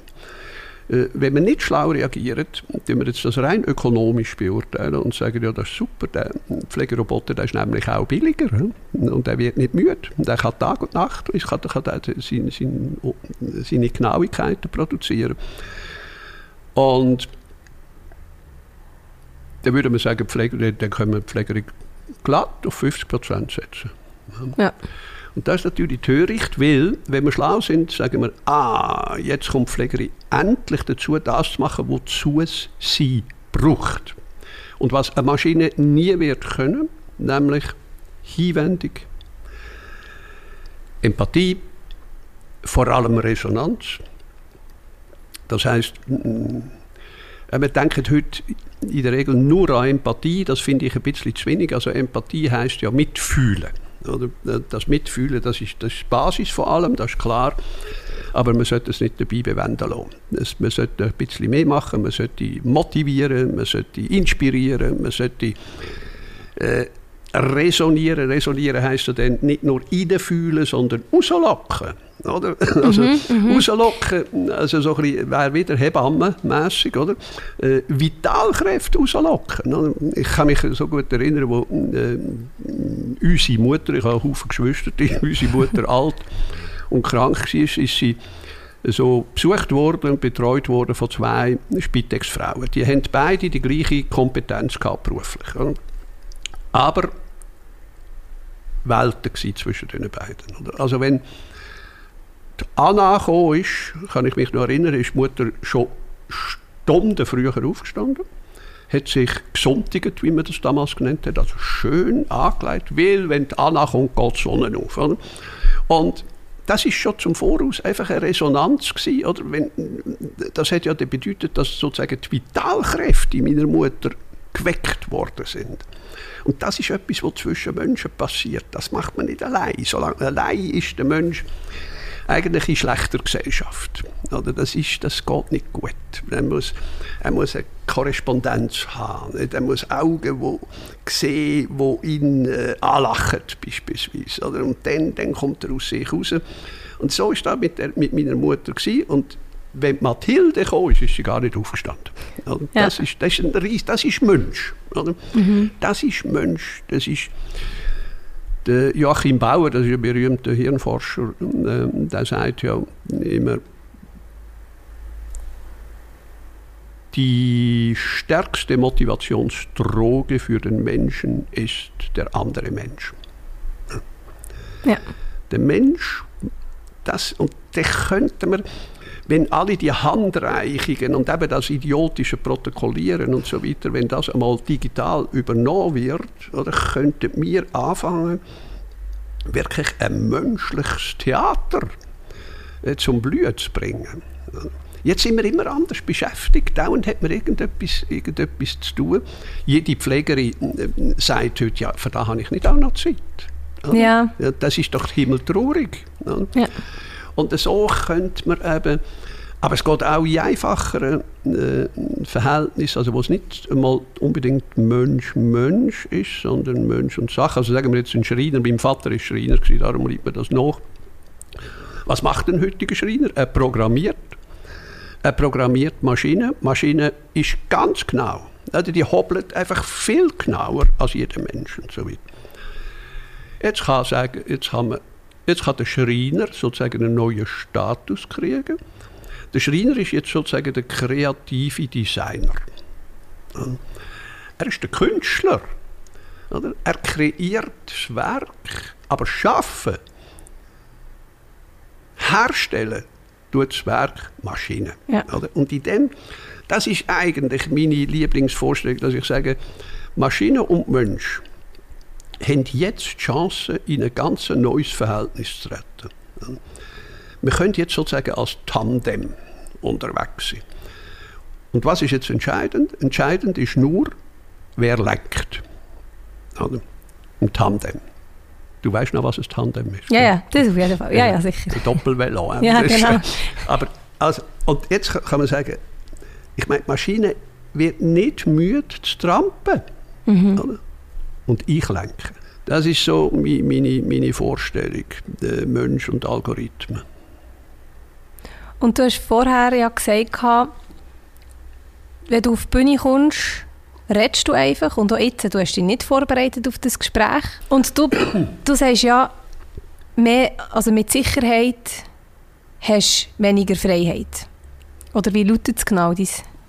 Äh, wenn man nicht schlau reagiert, dann wir jetzt das rein ökonomisch beurteilen und sagen, ja, das ist super, der Pflegeroboter der ist nämlich auch billiger und der wird nicht müde. Der kann Tag und Nacht, ich kann, kann seine, seine, seine Genauigkeiten produzieren. Und dann würde man sagen, Pfleger, dann können wir Pflegerin glatt auf 50 Prozent setzen. Ja. Und das ist natürlich töricht, weil, wenn wir schlau sind, sagen wir, ah, jetzt kommt die Pflegerin endlich dazu, das zu machen, wozu sie braucht. Und was eine Maschine nie wird können, nämlich Hinwendung, Empathie, vor allem Resonanz. Das heißt, wir denken heute in der Regel nur an Empathie, das finde ich ein bisschen zu wenig. Also Empathie heißt ja mitfühlen. Oder? Das Mitfühlen, das ist, das ist die Basis von allem, das ist klar. Aber man sollte es nicht dabei bewenden lassen. man sollte ein bisschen mehr machen, man sollte motivieren, man sollte inspirieren, man sollte äh, resonieren. Resonieren heisst dann nicht nur reinfühlen, sondern rauslocken. Oder? Also mhm, mhm, rauslocken, also so ein bisschen, wäre wieder Hebammenmässig, oder? Äh, Vitalkräfte rauslocken. Oder? Ich kann mich so gut erinnern, wo äh, unsere Mutter, ich habe Haufen Geschwister, unsere Mutter alt und krank war, ist sie so besucht worden und betreut worden von zwei Spitex-Frauen. Die haben beide die gleiche Kompetenz gehabt, beruflich. Oder? Aber Welten zwischen den beiden. Oder? Also wenn Anna gekommen ist, kann ich mich noch erinnern, ist die Mutter schon Stunden früher aufgestanden, hat sich gesontigt, wie man das damals genannt hat, also schön angelegt, weil wenn die Anna kommt, geht die Sonne auf. Oder? Und das ist schon zum Voraus einfach eine Resonanz gewesen, oder? Wenn, das hat ja bedeutet, dass sozusagen die Vitalkräfte meiner Mutter geweckt worden sind. Und das ist etwas, was zwischen Menschen passiert. Das macht man nicht allein. Solange allein ist der Mensch eigentlich in schlechter Gesellschaft. Oder das, ist, das geht nicht gut. Er muss, er muss eine Korrespondenz haben. Er muss Augen wo sehen, die ihn äh, anlachen, beispielsweise. Oder? Und dann, dann kommt er aus sich raus. Und so war das mit, der, mit meiner Mutter. Gewesen. Und wenn Mathilde kam, ist, ist sie gar nicht aufgestanden. Ja. Das, ist, das, ist ein Ries, das ist Mensch. Mhm. Das ist Mensch. Das ist der Joachim Bauer, das ist ein berühmter Hirnforscher, äh, der sagt ja immer, die stärkste Motivationsdroge für den Menschen ist der andere Mensch. Ja. Der Mensch, das, und den könnte man, wenn alle die Handreichungen und eben das idiotische Protokollieren und so weiter, wenn das einmal digital übernommen wird, oder könnten wir anfangen, wirklich ein menschliches Theater äh, zum Blühen zu bringen. Jetzt sind wir immer anders beschäftigt. Dauernd hat man irgendetwas, irgendetwas zu tun. Jede Pflegerin äh, sagt heute, ja, für das habe ich nicht auch noch Zeit. Ja. ja das ist doch himmeltraurig. Ja. Und so könnte man eben, aber es geht auch in einfacheren äh, Verhältnissen, also wo es nicht einmal unbedingt Mensch-Mensch ist, sondern Mensch und Sache. Also sagen wir jetzt ein Schreiner, mein Vater war Schreiner, darum liebt man das nach. Was macht ein heutiger Schreiner? Er programmiert. Er programmiert Maschinen. Maschine ist ganz genau. Also die hobbelt einfach viel genauer als jeder Mensch und so weiter. Jetzt kann, sagen, jetzt kann man Jetzt kann der Schreiner sozusagen einen neuen Status kriegen. Der Schreiner ist jetzt sozusagen der kreative Designer. Er ist der Künstler. Er kreiert das Werk, aber schaffen, herstellen, tut das Werk Maschine. Ja. Und in dem, das ist eigentlich meine Lieblingsvorstellung, dass ich sage, Maschine und Mensch haben jetzt die Chance, in ein ganz neues Verhältnis zu treten. Wir können jetzt sozusagen als Tandem unterwegs sein. Und was ist jetzt entscheidend? Entscheidend ist nur, wer lenkt. Oder? Ein Tandem. Du weißt noch, was ein Tandem ist? Ja, ja, das auf jeden Fall. Ja, ja, sicher. Ein Doppelvelo. Ja, genau. Aber also, und jetzt kann man sagen, ich meine, die Maschine wird nicht müde zu trampen. Mhm. Und ich lenke. Das ist so meine, meine Vorstellung, der Mensch und Algorithmen. Und du hast vorher ja gesagt, wenn du auf die Bühne kommst, redest du einfach. Und auch jetzt, du hast dich nicht vorbereitet auf das Gespräch. Und du, du sagst ja, mehr, also mit Sicherheit hast du weniger Freiheit. Oder wie lautet es genau, dein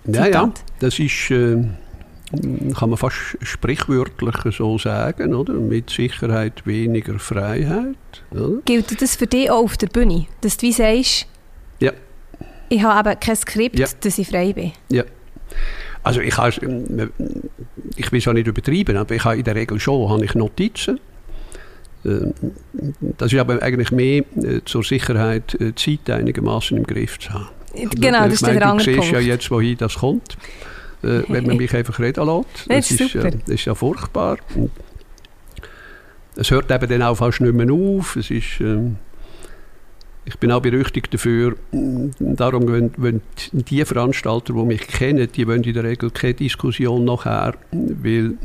Ja, ja, Zitat? das ist, äh, kann man fast sprichwörtlich so sagen, oder? Mit Sicherheit weniger Freiheit. Oder? Gilt das für dich auch auf der Bühne? Dass du wie sagst, Ja. ich habe eben kein Skript, Ja. dass ich frei bin. Ja. Also ich, has- ähm, ich will es auch nicht übertreiben, aber ich habe in der Regel schon habe ich Notizen. Ähm, Das ist aber eigentlich mehr äh, zur Sicherheit, äh, die Zeit einigermaßen im Griff zu haben. Genau, das ich ist meine, der du andere siehst Punkt. ja jetzt, wohin das kommt, äh, wenn man mich einfach reden lässt. Das ist ja, super. das ist ja furchtbar. Und es hört eben dann auch fast nicht mehr auf. Es ist, ähm, ich bin auch berüchtigt dafür, darum wenn, wenn die Veranstalter, die mich kennen, die wollen in der Regel keine Diskussion nachher, weil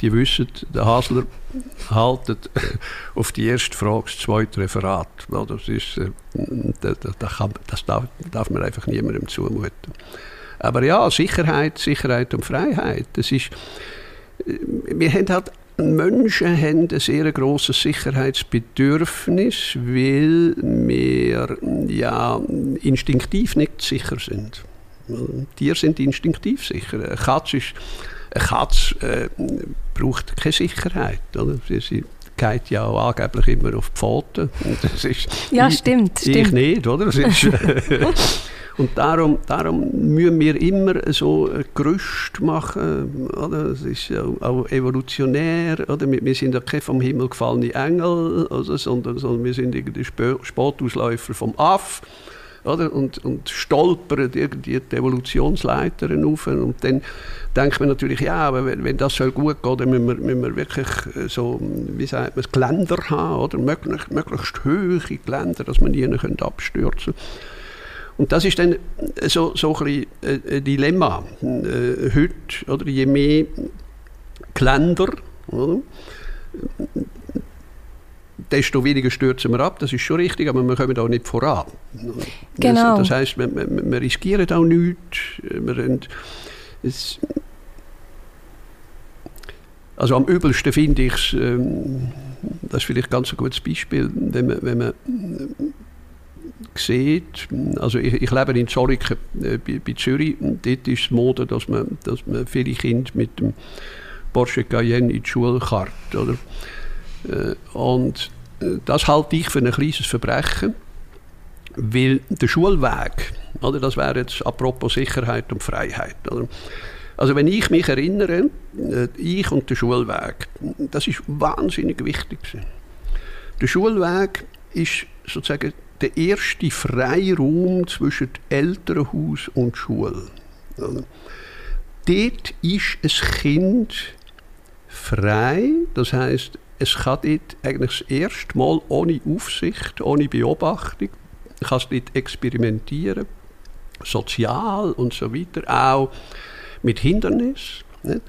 die wissen, der Hasler haltet auf die erste Frage das zweite Referat. Das, ist, äh, das, das, das, kann, das darf, darf man einfach niemandem zumuten. Aber ja, Sicherheit, Sicherheit und Freiheit, das ist, äh, wir haben halt, Menschen haben ein sehr grosses Sicherheitsbedürfnis, weil wir ja instinktiv nicht sicher sind. Tiere sind instinktiv sicher. Eine Katze, ist, eine Katze äh, braucht keine Sicherheit. Oder? Sie, geht ja auch angeblich immer auf die Pfoten. Das ist, Ja, ich- stimmt, Ich stimmt. nicht, oder? Das ist, und darum, darum müssen wir immer so Gerüst machen. Oder? Das ist auch evolutionär. Oder? Wir, sind ja keine vom Himmel gefallene Engel, also, sondern, sondern wir sind irgendwie Spotausläufer vom Aff. Oder? Und, und stolpern irgendwie die Evolutionsleitern auf. Und dann denkt man natürlich, ja, aber wenn, wenn das soll gut gehen, dann müssen wir, müssen wir wirklich äh, so, wie sagt man, Geländer haben, oder? Möglichst, möglichst hohe Geländer, dass man nie können abstürzen Und das ist dann so, so ein, bisschen äh, ein Dilemma. Äh, heute, oder, je mehr Geländer, oder? desto weniger stürzen wir ab, das ist schon richtig, aber wir kommen auch nicht voran. Genau. Das, das heisst, wir, wir, wir riskieren auch nichts. Wir haben, es, also am übelsten finde ich es, ähm, das ist vielleicht ganz ein gutes Beispiel, wenn man, wenn man äh, sieht, also ich, ich lebe in Zolliken äh, bei, bei Zürich und dort ist es Mode, dass man, dass man viele Kinder mit dem Porsche Cayenne in die Schule karrt, oder? Äh, Und äh, das halte ich für ein kleines Verbrechen, weil der Schulweg, oder, das wäre jetzt apropos Sicherheit und Freiheit. Oder? Also wenn ich mich erinnere, äh, ich und der Schulweg, das ist wahnsinnig wichtig. Der Schulweg ist sozusagen der erste Freiraum zwischen Elternhaus und Schule. Dort ist ein Kind frei, das heißt, es kann dort eigentlich das erste Mal ohne Aufsicht, ohne Beobachtung, kann es dort experimentieren, sozial und so weiter, auch mit Hindernissen. Nicht?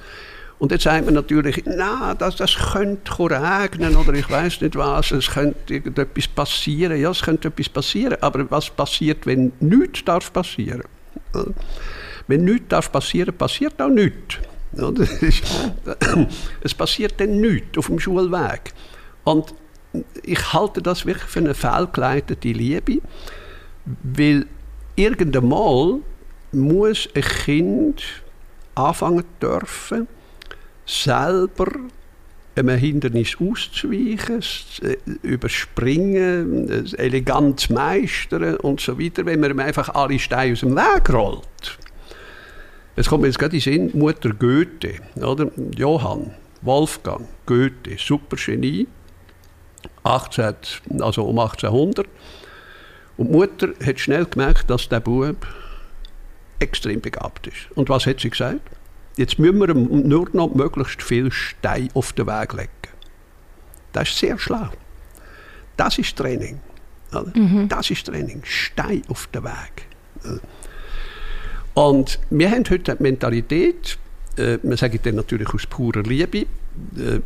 Und jetzt sagt man natürlich, na, das, das könnte regnen oder ich weiß nicht was, es könnte irgendetwas passieren. Ja, es könnte etwas passieren, aber was passiert, wenn nichts darf passieren? Wenn nichts darf passieren, passiert auch nichts. Es passiert dann nichts auf dem Schulweg. Und ich halte das wirklich für eine fehlgeleitete Liebe, weil irgendwann mal muss ein Kind anfangen dürfen, selber einem Hindernis auszuweichen, äh, überspringen, elegant meistern und so weiter, wenn man ihm einfach alle Steine aus dem Weg rollt. Es kommt mir jetzt gerade in den Sinn, Mutter Goethe, oder? Johann, Wolfgang, Goethe, super Genie, 18, also um 1800. Und die Mutter hat schnell gemerkt, dass der Bub extrem begabt ist. Und was hat sie gesagt? Jetzt müssen wir nur noch möglichst viel Stein auf den Weg legen. Das ist sehr schlau. Das ist Training. Mhm. Das ist Training. Stein auf den Weg. Und wir haben heute die Mentalität, äh, man sagt dann natürlich aus purer Liebe, äh,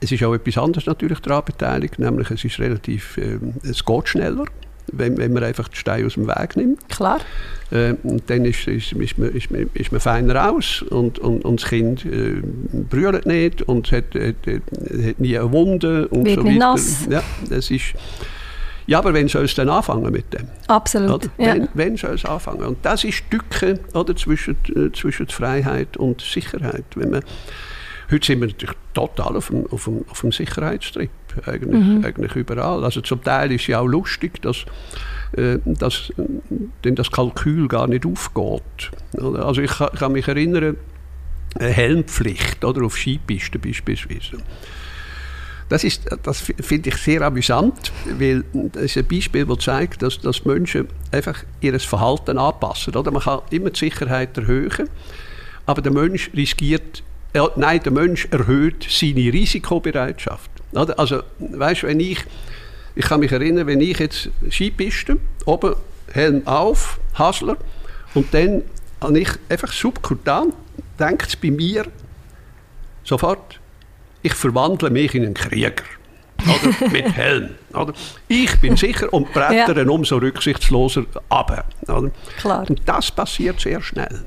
es ist auch etwas anderes natürlich daran beteiligt, nämlich es ist relativ, äh, es geht schneller wenn, wenn man einfach die Steine aus dem Weg nimmt. Klar. Äh, und dann ist, ist, ist, man, ist, man, ist man feiner aus und, und, und das Kind äh, brüllt nicht und hat, hat, hat nie eine Wunde und Wird so weiter. nass. Ja, das ist, ja, aber wenn soll es dann anfangen mit dem? Absolut. Oder? Ja. Wenn, soll es anfangen? Und das ist die Tücke oder, zwischen, äh, zwischen Freiheit und Sicherheit. Wenn man, heute sind wir natürlich total auf dem, auf dem, auf dem Sicherheitstrip, eigentlich, Mhm. eigentlich überall. Also zum Teil ist ja auch lustig, dass, äh, dass äh, denn das Kalkül gar nicht aufgeht. Also ich, kann- ich kann mich erinnern, Helmpflicht oder, auf Skipisten beispielsweise. Das, ist, das finde ich sehr amüsant, weil das ist ein Beispiel, das zeigt, dass, dass Menschen einfach ihr Verhalten anpassen. Oder? Man kann immer die Sicherheit erhöhen, aber der Mensch riskiert, äh, nein, der Mensch erhöht seine Risikobereitschaft. Oder? Also, weißt, wenn ich, ich kann mich erinnern, wenn ich jetzt Skipiste, oben Helm auf, Hasler, und dann habe ich einfach subkutan, denkt es bei mir sofort, ich verwandle mich in einen Krieger. Oder? Mit Helm. Oder? Ich bin sicher und brettere umso rücksichtsloser ab. Klar. Und das passiert sehr schnell.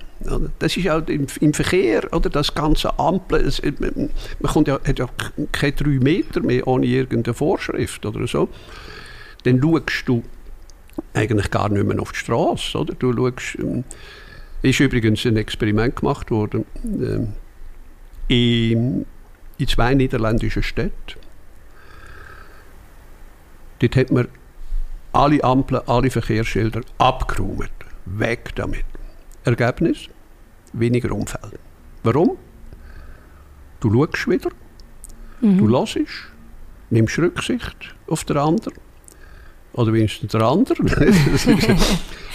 Das ist auch im, im Verkehr, oder? das ganze Ampel, es, man man kommt ja, hat ja keine drei Meter mehr ohne irgendeine Vorschrift oder so. Dann schaust du eigentlich gar nicht mehr auf die Straße. Oder? Du schaust, ähm, ist übrigens ein Experiment gemacht worden ähm, in, in zwei niederländischen Städten. Dort hat man alle Ampeln, alle Verkehrsschilder abgeräumt. Weg damit. Ergebnis? Weniger Unfälle. Warum? Du schaust wieder, du hörst, nimmst Rücksicht auf den anderen. Oder wenigstens der andere.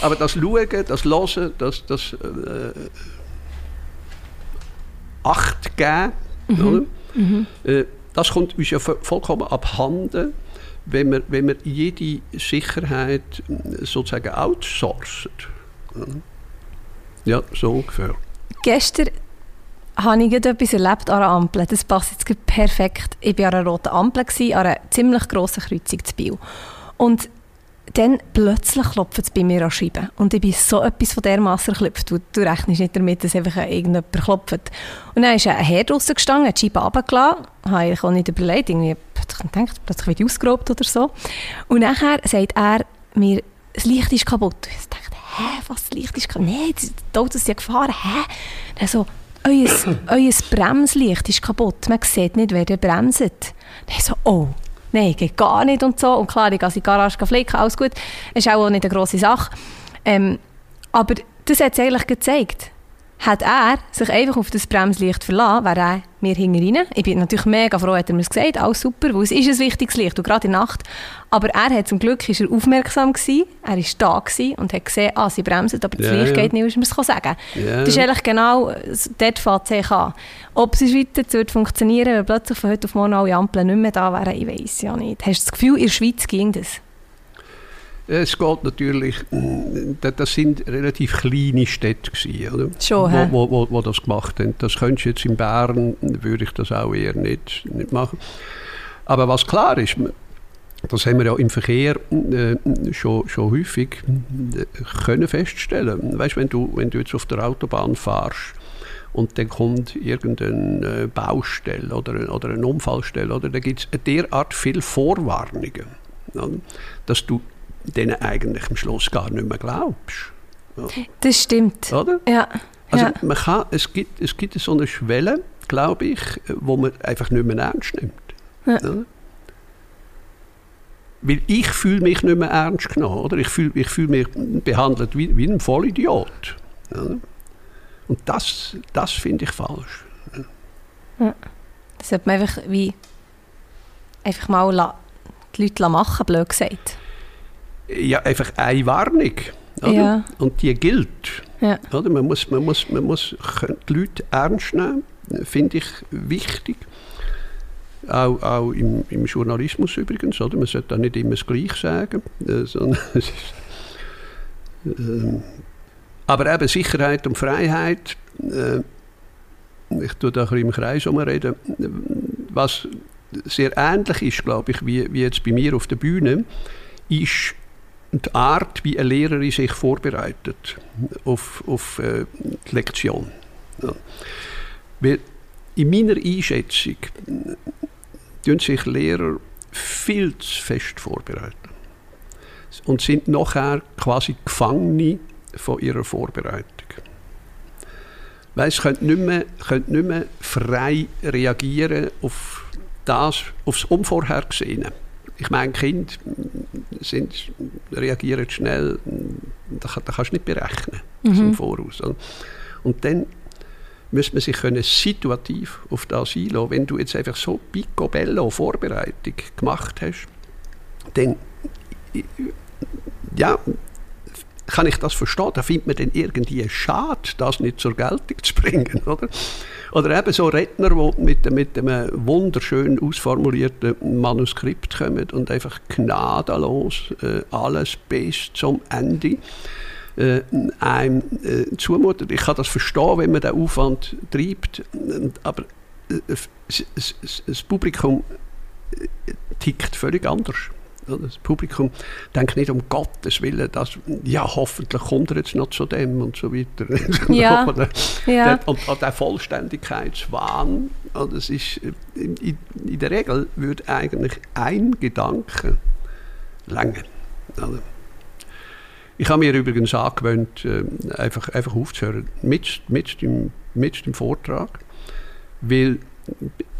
Aber das Schauen, das Hören, das, das äh, Acht geben, oder? Äh, das kommt uns ja vo- vollkommen abhanden, wenn man, wenn man jede Sicherheit äh, sozusagen outsourcet. Ja, so ungefähr. Gestern habe ich etwas erlebt an einer Ampel. Das passt jetzt perfekt. Ich war an einer roten Ampel, an einer ziemlich grossen Kreuzung zu Biel. Und dann plötzlich klopft es bei mir an Scheiben. Und ich bin so etwas von dermassen erklopft. Du, du rechnest nicht damit, dass einfach irgendjemand klopft. Und dann ist ein Herr draussen gestanden, hat die Scheibe runtergelassen. Habe ich auch nicht überlegt. Irgendwie, gedacht, plötzlich wird ausgeraubt oder so. Und nachher sagt er mir, das Licht ist kaputt. Ich dachte, hä, was, Licht ist kaputt? Nein, die Autos sind gefahren. Hä? Dann so, euer, euer Bremslicht ist kaputt. Man sieht nicht, wer da bremst. Dann so, oh, nein, geht gar nicht und so. Und klar, ich gehe in die Garage flicken, alles gut. Ist auch nicht eine grosse Sache. Ähm, aber das hat es eigentlich gezeigt. Hat er sich einfach auf das Bremslicht verlassen, wäre er mir hinten rein. Ich bin natürlich mega froh, hat er mir gesagt, alles super, weil es ist ein wichtiges Licht, und gerade in der Nacht. Aber er hat zum Glück ist er aufmerksam gewesen, er war da gewesen und hat gesehen, ah, sie bremsen, aber das Ja, Licht ja. geht nicht, ist mir es sagen. Ja. Das ist eigentlich genau, dort fängt es an. Ob es in der Schweiz wird funktionieren, wenn plötzlich von heute auf morgen alle Ampeln nicht mehr da wären, ich weiß ja nicht. Hast du das Gefühl, in der Schweiz ging das? Es geht natürlich, da- das sind relativ kleine Städte gewesen, oder? Schon, wo, wo, wo, wo das gemacht haben. Das könntest du jetzt in Bern, würde ich das auch eher nicht, nicht machen. Aber was klar ist, das haben wir ja im Verkehr äh, schon, schon häufig äh, können feststellen. Weißt, wenn du, wenn du jetzt auf der Autobahn fährst und dann kommt irgendeine Baustelle oder, oder eine Unfallstelle, oder, da gibt es derart viele Vorwarnungen, dass du denen eigentlich am Schluss gar nicht mehr glaubst. Oder? Das stimmt. Oder? Ja. Also ja. man kann, es, gibt, es gibt so eine Schwelle, glaube ich, wo man einfach nicht mehr ernst nimmt. Ja. Oder? Weil ich fühle mich nicht mehr ernst genommen. Oder? Ich fühle ich fühl mich behandelt wie, wie ein Vollidiot. Oder? Und das, das finde ich falsch. Ja. Das sollte man einfach wie einfach mal die Leute machen, blöd gesagt. Ja, einfach eine Warnung. Oder? Ja. Und die gilt. Ja. Oder? Man, muss, man, muss, man muss die Leute ernst nehmen, finde ich wichtig. Auch, auch im, im Journalismus übrigens. Oder? Man sollte auch nicht immer das Gleiche sagen. Äh, sondern es ist, ähm, aber eben Sicherheit und Freiheit, äh, ich tue da ein bisschen im Kreis reden, was sehr ähnlich ist, glaube ich, wie, wie jetzt bei mir auf der Bühne, ist die Art, wie eine Lehrerin sich vorbereitet auf, auf äh, die Lektion. Ja. Weil in meiner Einschätzung tun sich Lehrer viel zu fest vorbereiten und sind nachher quasi Gefangene von ihrer Vorbereitung. Weil sie können nicht, mehr, können nicht mehr frei reagieren auf das, auf das Unvorhergesehene. Ich meine, Kinder sind, reagieren schnell, das, das kannst du nicht berechnen mhm. im Voraus. Und dann muss man sich können situativ auf das einlassen. Wenn du jetzt einfach so picobello Vorbereitung gemacht hast, dann ja, kann ich das verstehen. Da findet man dann irgendwie schade, das nicht zur Geltung zu bringen. Oder, oder eben so Redner, die mit, mit einem wunderschön ausformulierten Manuskript kommen und einfach gnadenlos äh, alles bis zum Ende äh, einem äh, zumuten. Ich kann das verstehen, wenn man den Aufwand treibt, aber äh, das Publikum äh, tickt völlig anders. Das Publikum denkt nicht um Gottes Willen, dass, ja, hoffentlich kommt er jetzt noch zu dem und so weiter. Ja. ja. Und, und der Vollständigkeitswahn, das ist, in, in, der Regel würde eigentlich ein Gedanke länger. Ich habe mir übrigens angewöhnt, einfach, einfach aufzuhören, mit, mit, dem, mit dem Vortrag, weil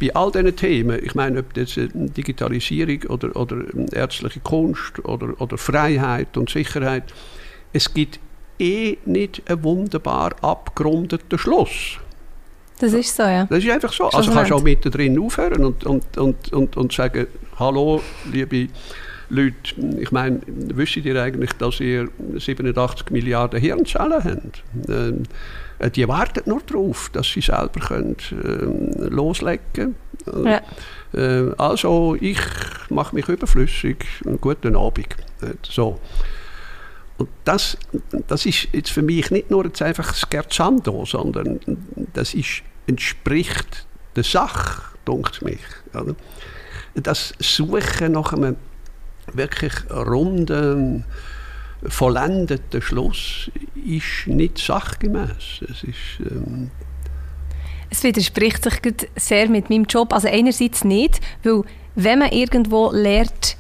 bei all diesen Themen, ich meine, ob das Digitalisierung oder, oder ärztliche Kunst oder, oder Freiheit und Sicherheit, es gibt eh nicht einen wunderbar abgerundeten Schluss. Das ist so, ja. Das ist einfach so. also kannst du auch mittendrin aufhören und, und, und, und, und sagen, hallo, liebe Leute, ich meine, wisst ihr eigentlich, dass ihr 87 Milliarden Hirnzellen habt? Ähm, äh, die warten nur darauf, dass sie selber können, äh, loslegen können. Ja. Äh, also ich mache mich überflüssig. Einen guten Abend. So. Und das, das ist jetzt für mich nicht nur jetzt einfach Scherzando, sondern das ist, entspricht der Sache, denkt mich. Oder? Das Suchen nach einem wirklich runden vollendeten Schluss ist nicht sachgemäß. Es, ist, ähm es widerspricht sich sehr mit meinem Job. Also einerseits nicht, weil wenn man irgendwo lernt,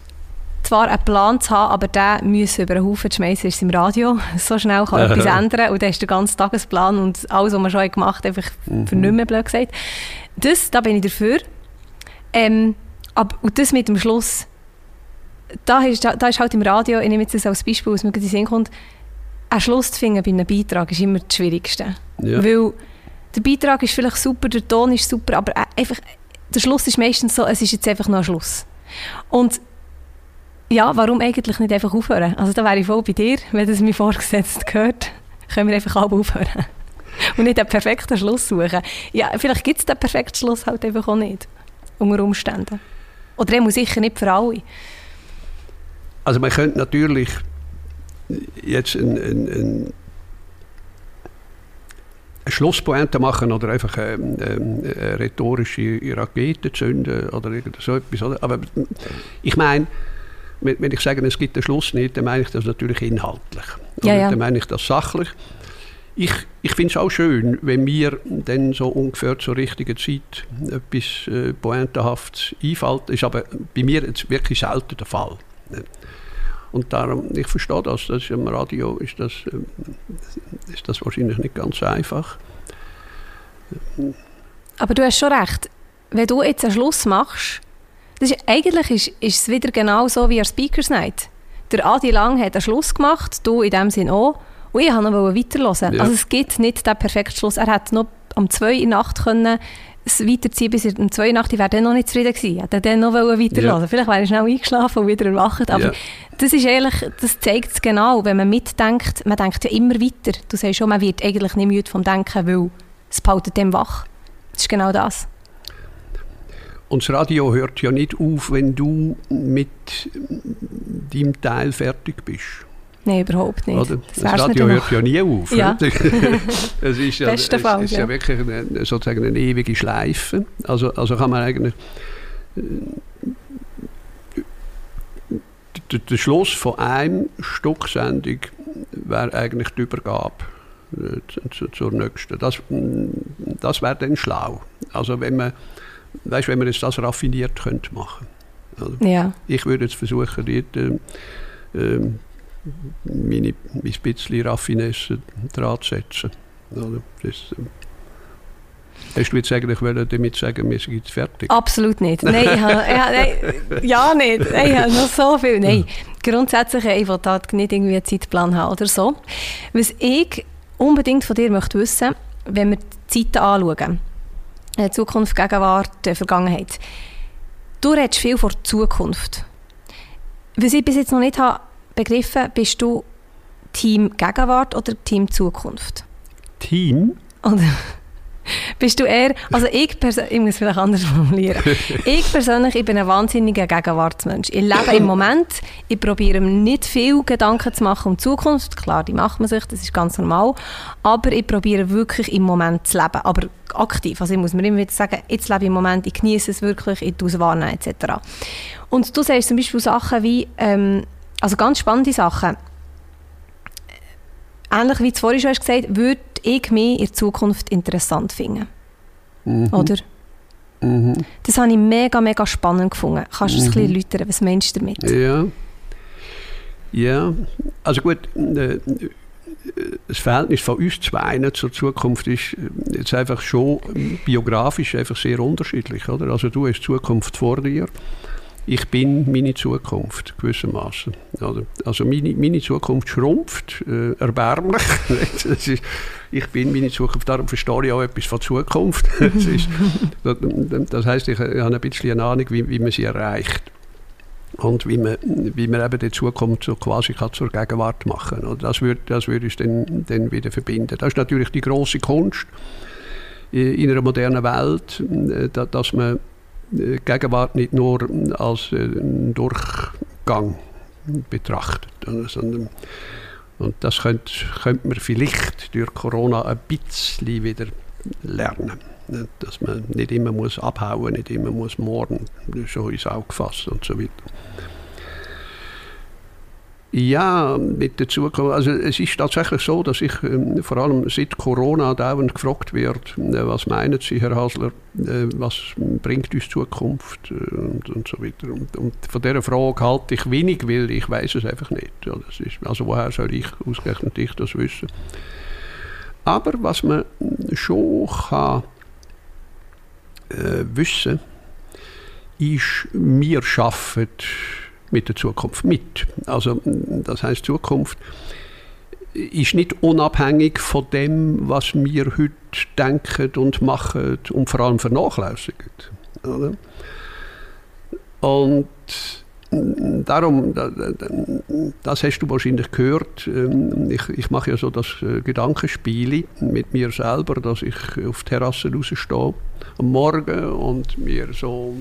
zwar einen Plan zu haben, aber der muss über einen Haufen schmeißen, ist im Radio. So schnell kann etwas ändern und dann ist der ganze Tagesplan und alles, was man schon gemacht hat, einfach mhm. für nicht mehr blöd gesagt. Das, da bin ich dafür. Ähm, aber, und das mit dem Schluss, da ist, da, ist halt im Radio, ich nehme jetzt das als Beispiel, was mir in Sinn kommt, einen Schluss zu finden bei einem Beitrag ist immer das Schwierigste. Ja. Weil der Beitrag ist vielleicht super, der Ton ist super, aber einfach, der Schluss ist meistens so, es ist jetzt einfach noch ein Schluss. Und ja, warum eigentlich nicht einfach aufhören? Also da wäre ich voll bei dir, wenn das mir vorgesetzt gehört, können wir einfach alle aufhören. Und nicht den perfekten Schluss suchen. Ja, vielleicht gibt es den perfekten Schluss halt einfach auch nicht. Unter Umständen. Oder er muss sicher nicht für alle. Also man könnte natürlich jetzt ein, ein, ein eine Schlusspointe machen oder einfach eine, eine, rhetorische Rakete zünden oder irgend so etwas. Oder? Aber ich meine, wenn ich sage, es gibt den Schluss nicht, dann meine ich das natürlich inhaltlich. Ja, ja. Dann meine ich das sachlich. ich, ich finde es auch schön, wenn mir dann so ungefähr zur richtigen Zeit etwas äh, Pointenhaftes einfällt. Das ist aber bei mir jetzt wirklich selten der Fall. Und darum, ich verstehe das, das im Radio ist das, äh, ist das wahrscheinlich nicht ganz einfach. Aber du hast schon recht. Wenn du jetzt einen Schluss machst, das ist, eigentlich ist, ist es wieder genau so wie ein Speakers Night. Der Adi Lang hat einen Schluss gemacht, du in dem Sinn auch. Und ich wollte noch weiterhören. Ja. Also es gibt nicht den perfekten Schluss. Er hätte noch um zwei in der Nacht können es weiterziehen bis um zwei in der Nacht. Ich wäre dann noch nicht zufrieden gewesen. Hätte dann noch weiterhören ja. Vielleicht wäre ich schnell eingeschlafen und wieder erwacht. Aber ja. das ist ehrlich, das zeigt es genau, wenn man mitdenkt. Man denkt ja immer weiter. Du sagst schon, man wird eigentlich nicht müde vom Denken, weil es behaltet dem wach. Das ist genau das. Und das Radio hört ja nicht auf, wenn du mit deinem Teil fertig bist. Nein, überhaupt nicht. Oder? Das, das Radio hört ja nie auf. Ja. es ist ja, es, Fall, ist ja. ja wirklich eine, sozusagen eine ewige Schleife. Also, also kann man eigentlich... Äh, der Schluss von einem Stück Sendung wäre eigentlich die Übergabe äh, zur nächsten. Das, das wäre dann schlau. Also wenn man, weißt, wenn man jetzt das raffiniert könnte machen. Also ja. Ich würde jetzt versuchen, dort, äh, meine, mein bisschen Raffinesse dran zu setzen. Also das, äh, Hast du jetzt eigentlich damit sagen, wir sind jetzt fertig? Absolut nicht. Nein, ich habe, nein, ja nicht. Nein, ich habe noch so viel. Nein, grundsätzlich, ich will da nicht irgendwie einen Zeitplan haben oder so. Was ich unbedingt von dir möchte wissen, wenn wir die Zeiten anschauen, äh, Zukunft, Gegenwart, Vergangenheit. Du redest viel von Zukunft. Was ich bis jetzt noch nicht habe begriffen, bist du Team Gegenwart oder Team Zukunft? Team? Oder bist du eher, also ich persönlich, ich muss es vielleicht anders formulieren. ich persönlich, ich bin ein wahnsinniger Gegenwartsmensch. Ich lebe im Moment, ich probiere mir nicht viel Gedanken zu machen um die Zukunft. Klar, die macht man sich, das ist ganz normal. Aber ich probiere wirklich im Moment zu leben. Aber aktiv. Also ich muss mir immer wieder sagen, jetzt lebe ich im Moment, ich genieße es wirklich, ich tue es wahrnehmen, etc. Und du sagst zum Beispiel Sachen wie, ähm, also ganz spannende Sachen. Ähnlich wie du vorhin schon hast gesagt würde ich mich in Zukunft interessant finden. Mhm. Oder? Mhm. Das habe ich mega, mega spannend gefunden. Kannst du mhm. ein bisschen erläutern, was meinst du damit? Ja. Ja, also gut, äh, das Verhältnis von uns zwei zur Zukunft ist äh, jetzt einfach schon biografisch einfach sehr unterschiedlich. Oder? Also du hast Zukunft vor dir ich bin meine Zukunft gewissermaßen. Also meine, meine Zukunft schrumpft, äh, erbärmlich. ist, ich bin meine Zukunft, darum verstehe ich auch etwas von Zukunft. das, ist, das heisst, ich, ich habe ein bisschen eine Ahnung, wie, wie man sie erreicht. Und wie man, wie man eben die Zukunft so quasi kann zur Gegenwart machen kann. Das würde das würd uns dann, dann wieder verbinden. Das ist natürlich die große Kunst in einer modernen Welt, äh, dass man Gegenwart nicht nur als einen Durchgang betrachtet, sondern und das könnte, könnte man vielleicht durch Corona ein bisschen wieder lernen. Dass man nicht immer muss abhauen, nicht immer muss morden, schon ins Auge fassen und so weiter. Ja, mit der Zukunft. Also es ist tatsächlich so, dass ich ähm, vor allem seit Corona dauernd gefragt werde, äh, was meinen Sie, Herr Hasler, äh, was bringt uns Zukunft äh, und, und, so weiter. Und, und, von dieser Frage halte ich wenig, weil ich weiß es einfach nicht. Ja, ist, also woher soll ich, ausgerechnet ich, das wissen? Aber was man schon kann äh, wissen, ist, wir schaffen mit der Zukunft mit. Also das heißt Zukunft ist nicht unabhängig von dem, was wir heute denken und machen und vor allem vernachlässigen. Oder? Und darum, das hast du wahrscheinlich gehört, ähm, ich, ich mache ja so das äh, Gedankenspiel mit mir selber, dass ich auf die Terrasse rausstehe am Morgen und mir so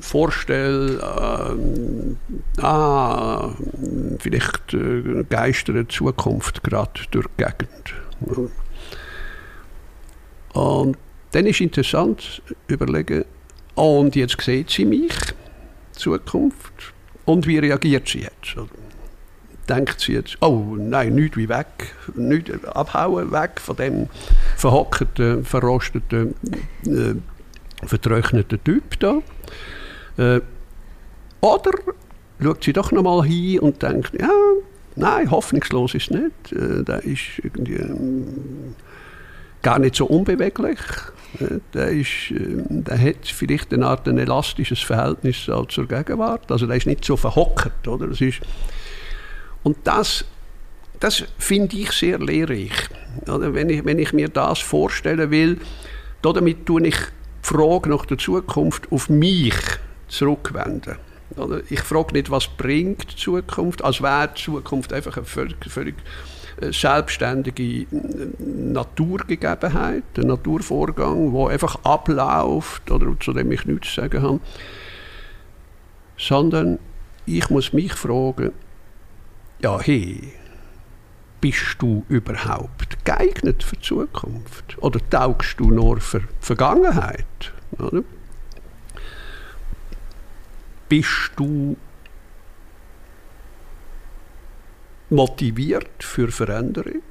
vorstelle, äh, ah, vielleicht äh, geistert Zukunft gerade durch die Gegend. Und dann ist interessant überlegen, und jetzt sieht sie mich, Zukunft, und wie reagiert sie jetzt? denkt sie jetzt, oh nein, nichts wie weg, nichts abhauen, weg von dem verhockten, verrosteten, äh, vertrockneten Typ da. Äh, oder schaut sie doch nochmal hin und denkt, ja, nein, hoffnungslos ist es nicht. Äh, der ist irgendwie äh, gar nicht so unbeweglich. Äh, der, ist, äh, der hat vielleicht eine Art ein elastisches Verhältnis zur Gegenwart. Also der ist nicht so verhockert. Oder? Das ist, und das, das finde ich sehr lehrreich. Oder? Wenn, ich, wenn ich mir das vorstellen will, damit tue ich die Frage nach der Zukunft auf mich zurückwenden. Ich frage nicht, was bringt die Zukunft, als wäre die Zukunft einfach eine völlig, völlig äh, selbstständige äh, Naturgegebenheit, ein Naturvorgang, der einfach abläuft oder zu dem ich nichts zu sagen habe. Sondern ich muss mich fragen, ja, hey, bist du überhaupt geeignet für die Zukunft? Oder taugst du nur für die Vergangenheit? Oder? Bist du motiviert für Veränderung?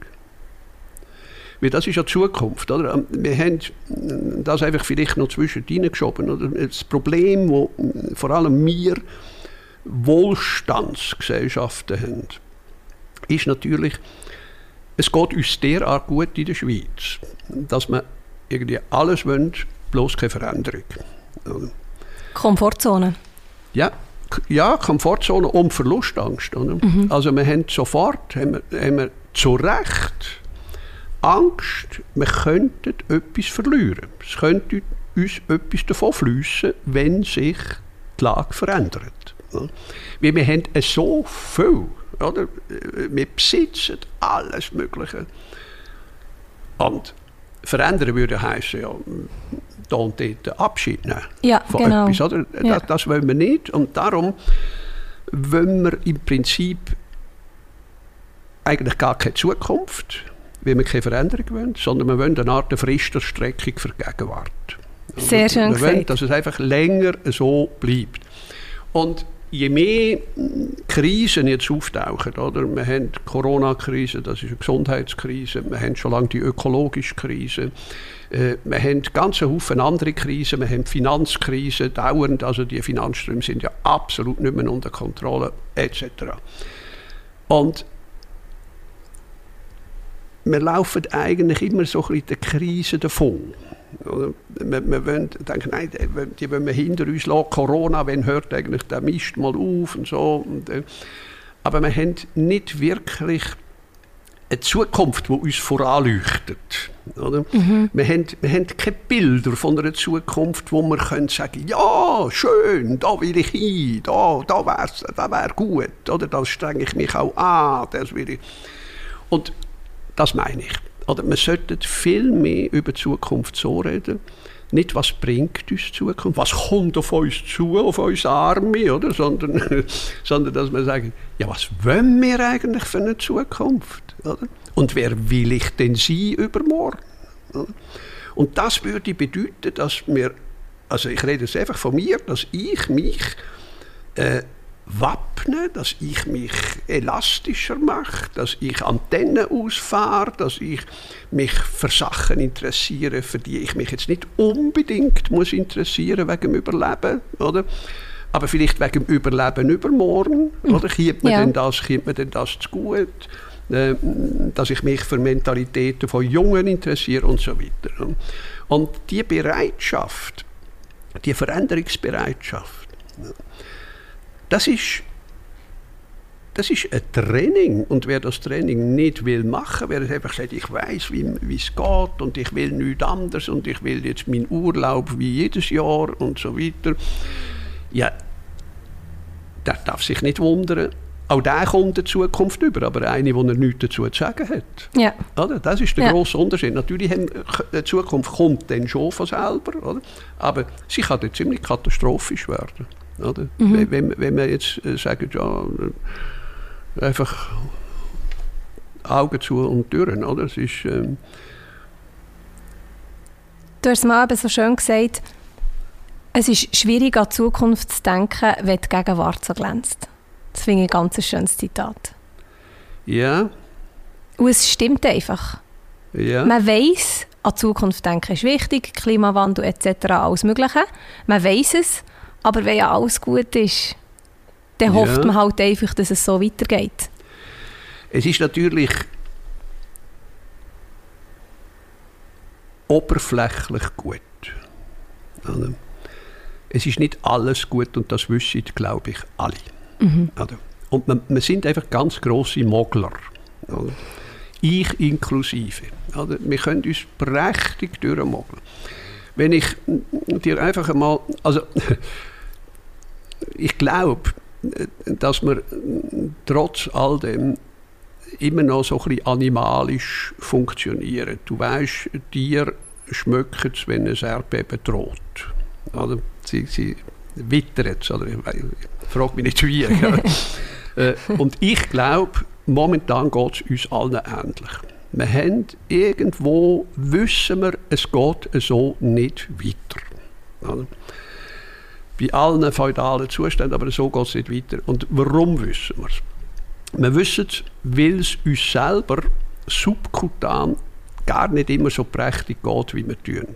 Weil das ist ja die Zukunft. Oder? Wir haben das einfach vielleicht noch zwischen geschoben. Oder? Das Problem, das vor allem wir Wohlstandsgesellschaften haben, ist natürlich, es geht uns derart gut in der Schweiz, dass man irgendwie alles wünscht, bloß keine Veränderung. Komfortzone. Ja, ja, Komfortzone und Verlustangst. Oder? Mhm. Also wir haben sofort, haben wir, haben wir zu Recht Angst, wir könnten etwas verlieren. Es könnte uns etwas davon fließen, wenn sich die Lage verändert. Weil wir haben so viel. Oder? Wir besitzen alles Mögliche. Und verändern würde heißen ja, da und dort Abschied nehmen ja, von genau. etwas. Oder? Ja. Das, das wollen wir nicht. Und darum wollen wir im Prinzip eigentlich gar keine Zukunft, weil wir keine Veränderung wollen, sondern wir wollen eine Art Fristerstreckung für die Gegenwart. Sehr schön Wir wollen, dass es einfach länger so bleibt. Und je mehr Krisen jetzt auftauchen, oder? wir haben die Corona-Krise, das ist eine Gesundheitskrise, wir haben schon lange die ökologische Krise, äh, wir haben ganz Haufen andere Krisen, wir haben die Finanzkrise dauernd, also die Finanzströme sind ja absolut nicht mehr unter Kontrolle, etc. Und wir laufen eigentlich immer so ein bisschen der Krise davon. Wir, wir wollen, denken, nein, die wollen wir hinter uns lassen. Corona, wenn hört eigentlich der Mist mal auf und so. Und, äh, aber wir haben nicht wirklich eine Zukunft, die uns voranleuchtet. Oder? Mhm. Wir, haben, wir haben keine Bilder von einer Zukunft, wo wir können sagen ja, schön, da will ich hin, da, da wäre da wär gut, oder? da strenge ich mich auch an. Das will ich. Und das meine ich. Oder wir sollten viel mehr über die Zukunft so reden, nicht was bringt uns die Zukunft, was kommt auf uns zu, auf uns Arme, oder? Sondern, sondern dass wir sagen, ja, was wollen wir eigentlich für eine Zukunft? Oder? Und wer will ich denn sein übermorgen? Oder? Und das würde bedeuten, dass wir, also ich rede jetzt einfach von mir, dass ich mich äh, wappnen, dass ich mich elastischer mache, dass ich Antennen ausfahre, dass ich mich für Sachen interessiere, für die ich mich jetzt nicht unbedingt muss interessieren wegen dem Überleben, oder? Aber vielleicht wegen dem Überleben übermorgen, hm. oder? Kommt mir, ja. denn das, kommt mir denn das zu gut? Äh, dass ich mich für Mentalitäten von Jungen interessiere und so weiter. Und die Bereitschaft, die Veränderungsbereitschaft, das ist, das ist ein Training. Und wer das Training nicht will machen, wer einfach sagt, ich weiß, wie es geht und ich will nichts anderes und ich will jetzt meinen Urlaub wie jedes Jahr und so weiter, ja, der darf sich nicht wundern. Auch der kommt der Zukunft über, aber eine, die er nichts dazu zu sagen hat. Ja. Oder? Das ist der ja. grosse Unterschied. Natürlich, haben, die Zukunft kommt dann schon von selber, oder? aber sie kann dann ziemlich katastrophisch werden. Oder? Mhm. Wenn, wenn wir jetzt äh, sagen, ja, einfach Augen zu und Türen, oder? Es ist, ähm du hast es mal eben so schön gesagt, es ist schwierig an die Zukunft zu denken, wenn die Gegenwart so glänzt. Das finde ich ein ganz schönes Zitat. Ja. Und es stimmt einfach. Ja. Man weiß, an die Zukunft denken ist wichtig, Klimawandel etc., alles Mögliche. Man weiß es, aber wenn ja alles gut ist, dann Ja. hofft man halt einfach, dass es so weitergeht. Es ist natürlich oberflächlich gut. Oder? Es ist nicht alles gut und das wissen, glaube ich, alle. Oder? Und wir, wir sind einfach ganz grosse Mogler. Oder? Ich inklusive. Oder? Wir können uns prächtig durchmogeln. Wenn ich dir einfach einmal, also ich glaube, dass wir trotz all dem immer noch so ein bisschen animalisch funktionieren. Du weißt, Tiere schmücken es, wenn ein Erdbeben droht. Oder? Sie, sie wittern es. Oder? Ich frage mich nicht wie. Äh, Und ich glaube, momentan geht es uns allen ähnlich. Wir haben irgendwo, wissen wir, es geht so nicht weiter. Oder? Bei allen feudalen Zuständen, aber so geht es nicht weiter. Und warum wissen wir es? Wir wissen es, weil es uns selber subkutan gar nicht immer so prächtig geht, wie wir tun.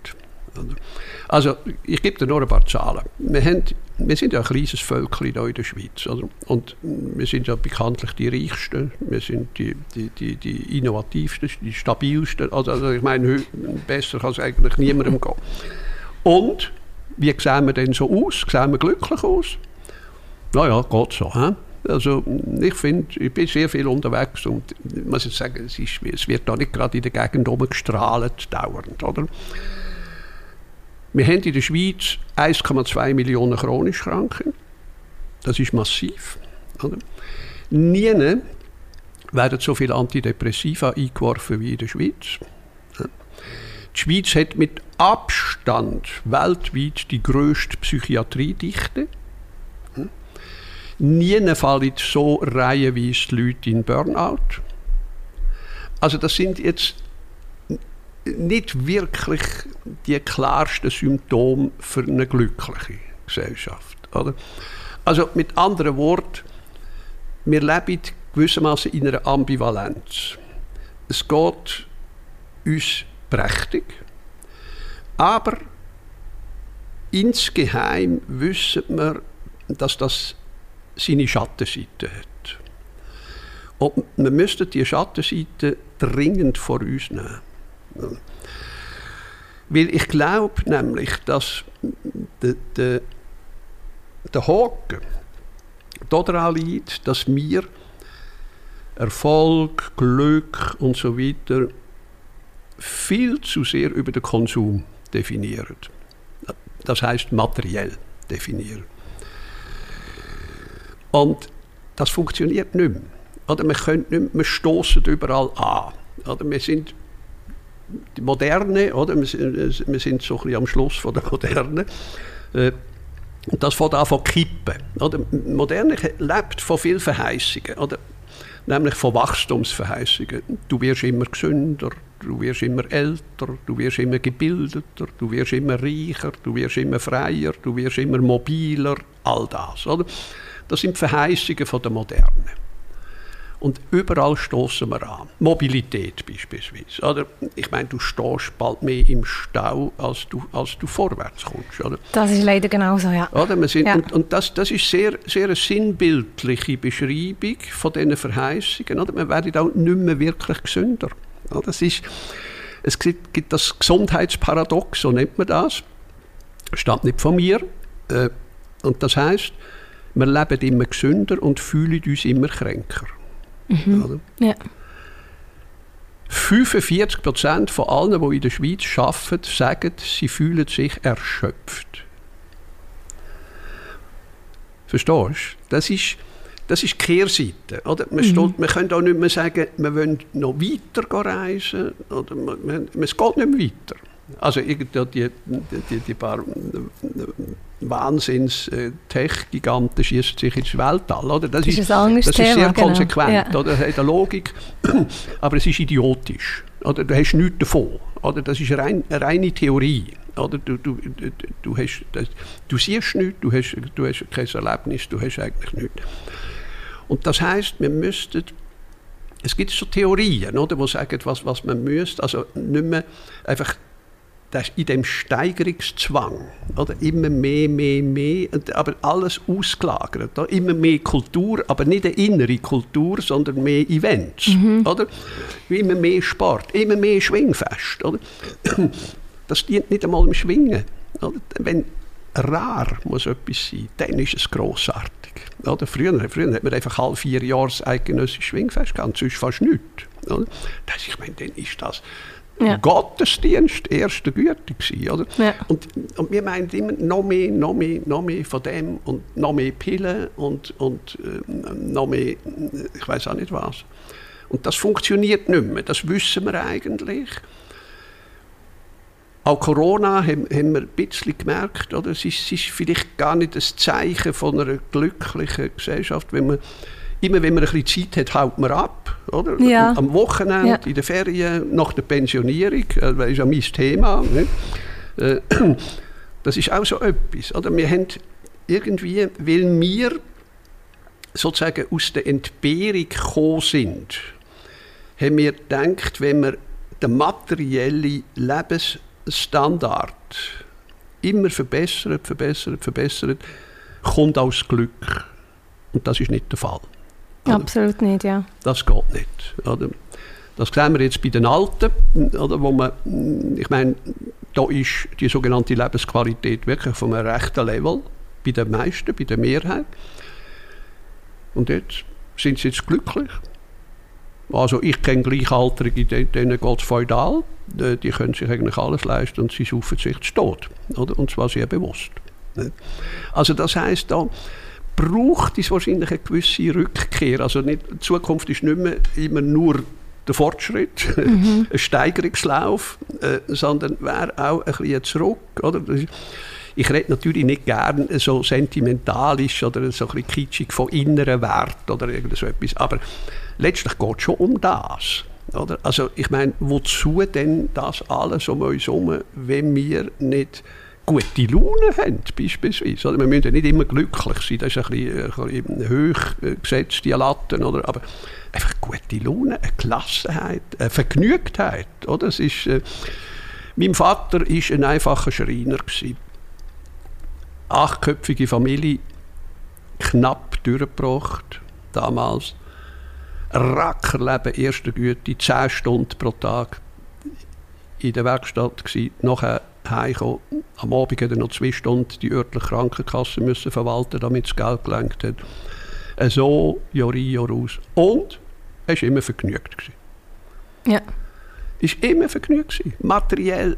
Also, ich gebe dir nur ein paar Zahlen. Wir, haben, wir sind ja ein kleines Völkchen hier in der Schweiz. Oder? Und wir sind ja bekanntlich die Reichsten, wir sind die, die, die, die Innovativsten, die Stabilsten. Also, also ich meine, besser kann es eigentlich niemandem gehen. Und, wie sehen wir denn so aus? Sehen wir glücklich aus? Naja, geht so. Hä? Also ich finde, ich bin sehr viel unterwegs und ich muss jetzt sagen, es, ist, es wird da nicht gerade in der Gegend rumgestrahlt dauernd, oder? Wir haben in der Schweiz 1,2 Millionen chronisch Kranke. Das ist massiv. Oder? Nie werden so viele Antidepressiva eingeworfen wie in der Schweiz. Die Schweiz hat mit Abstand weltweit die grösste Psychiatriedichte. Nie fallen so reihenweise die Leute in Burnout. Also das sind jetzt nicht wirklich die klarsten Symptome für eine glückliche Gesellschaft. Oder? Also mit anderen Worten, wir leben gewissermaßen in einer Ambivalenz. Es geht uns prächtig, aber insgeheim wissen wir, dass das seine Schattenseite hat. Und wir müssten die Schattenseite dringend vor uns nehmen. Weil ich glaube nämlich, dass der, der, der Haken daran liegt, dass wir Erfolg, Glück und so weiter viel zu sehr über den Konsum definieren. Das heißt materiell definieren. Und das funktioniert nicht mehr. Oder wir, können nicht mehr, stoßen überall an. Oder wir sind die Moderne, oder? Wir, sind, wir sind so ein bisschen am Schluss von der Moderne. Äh, und das fängt an von kippen. Oder? Die Moderne lebt von vielen Verheißungen. Oder? Nämlich von Wachstumsverheißungen. Du wirst immer gesünder, du wirst immer älter, du wirst immer gebildeter, du wirst immer reicher, du wirst immer freier, du wirst immer mobiler, all das. Oder? Das sind Verheißungen von der Moderne. Und überall stoßen wir an. Mobilität beispielsweise. Oder? Ich meine, du stehst bald mehr im Stau, als du, als du vorwärts kommst. Oder? Das ist leider genauso, ja. Oder? Wir sind, Ja. Und, und das, das ist sehr, sehr eine sinnbildliche Beschreibung von diesen Verheißungen. Oder? Wir werden auch nicht mehr wirklich gesünder. Oder? Das ist, es gibt, gibt das Gesundheitsparadox, so nennt man das. Stammt nicht von mir. Äh, und das heißt, wir leben immer gesünder und fühlen uns immer kränker. Oder? ja. 45 Prozent von allen, die in der Schweiz arbeiten, sagen, sie fühlen sich erschöpft. Verstehst du? Das ist, das ist die Kehrseite. Oder? Man, steht, man kann auch nicht mehr sagen, wir wollen noch weiter reisen. Oder man, man, es geht nicht mehr weiter. Also irgendwie die, die, die paar Wahnsinns-Tech-Giganten schießen sich ins Weltall. Oder? Das, Das ist das ist Thema, sehr genau. konsequent. Ja. Oder? Das hat eine Logik, aber es ist idiotisch. Oder? Du hast nichts davon. Oder? Das ist rein, eine reine Theorie. Oder? Du, du, du, du, hast, du siehst nichts, du hast, du hast kein Erlebnis, du hast eigentlich nichts. Und das heißt, wir müssten es gibt so Theorien, oder, die sagen, was, was man müsste, also nicht mehr einfach das in dem Steigerungszwang, oder? immer mehr, mehr, mehr, aber alles ausgelagert. Oder? Immer mehr Kultur, aber nicht eine innere Kultur, sondern mehr Events. Mhm. Oder? Immer mehr Sport, immer mehr Schwingfest. Oder? Das dient nicht einmal im Schwingen. Oder? Wenn rar muss etwas sein, dann ist es grossartig. Oder? Früher, früher hat man einfach halb vier Jahre das eidgenössische Schwingfest gehabt, sonst fast nichts. Oder? Das, ich meine, dann ist das ja. Gottesdienst erster Güte gewesen, oder? Ja. Und, und wir meinen immer noch mehr, noch mehr, noch mehr von dem und noch mehr Pillen und, und äh, noch mehr, ich weiß auch nicht was. Und das funktioniert nicht mehr, das wissen wir eigentlich. Auch Corona haben, haben wir ein bisschen gemerkt, oder? Es ist, es ist vielleicht gar nicht das Zeichen von einer glücklichen Gesellschaft, wenn man immer wenn man ein bisschen Zeit hat, haut man ab. Oder? Ja. Am Wochenende, ja. in den Ferien, nach der Pensionierung, äh, das ist ja mein Thema. Ne? Äh, das ist auch so etwas. Oder? Wir haben irgendwie, weil wir sozusagen aus der Entbehrung gekommen sind, haben wir gedacht, wenn wir den materiellen Lebensstandard immer verbessert, verbessert, verbessert, kommt aus Glück. Und das ist nicht der Fall. Absolut nicht, ja. Das geht nicht. Oder? Das sehen wir jetzt bei den Alten, oder, wo man, ich meine, da ist die sogenannte Lebensqualität wirklich von einem rechten Level, bei den meisten, bei der Mehrheit. Und jetzt sind sie jetzt glücklich. Also ich kenne Gleichaltrige, denen geht es feudal, die können sich eigentlich alles leisten und sie saufen sich zu Tod. Oder? Und zwar sehr bewusst. Also das heißt da, braucht es wahrscheinlich eine gewisse Rückkehr. Also nicht, die Zukunft ist nicht mehr immer nur der Fortschritt, mhm. ein Steigerungslauf, äh, sondern wäre auch ein bisschen zurück. Oder? Ich rede natürlich nicht gern so sentimentalisch oder so ein bisschen kitschig von inneren Wert oder irgend so etwas, aber letztlich geht es schon um das. Oder? Also ich meine, wozu denn das alles um uns herum, wenn wir nicht gute Laune haben, beispielsweise. Oder? Wir müssen ja nicht immer glücklich sein, das ist ein bisschen, ein bisschen hoch gesetzt, die Latten, oder? aber einfach gute Laune, eine Gelassenheit, eine Vergnügtheit. Oder? Es ist, äh, mein Vater war ein einfacher Schreiner. Gewesen. Achtköpfige Familie, knapp durchgebracht, damals. Rackerleben erster Güte, 10 Stunden pro Tag in der Werkstatt gewesen. Nachher heimgekommen. Am Abend hat er noch zwei Stunden die örtliche Krankenkasse müssen verwalten, damit das Geld gelenkt hat. Äh, so Jahr ein, Jahr aus. Und er war immer vergnügt. Gewesen. Ja. Ist immer vergnügt gewesen. Materiell,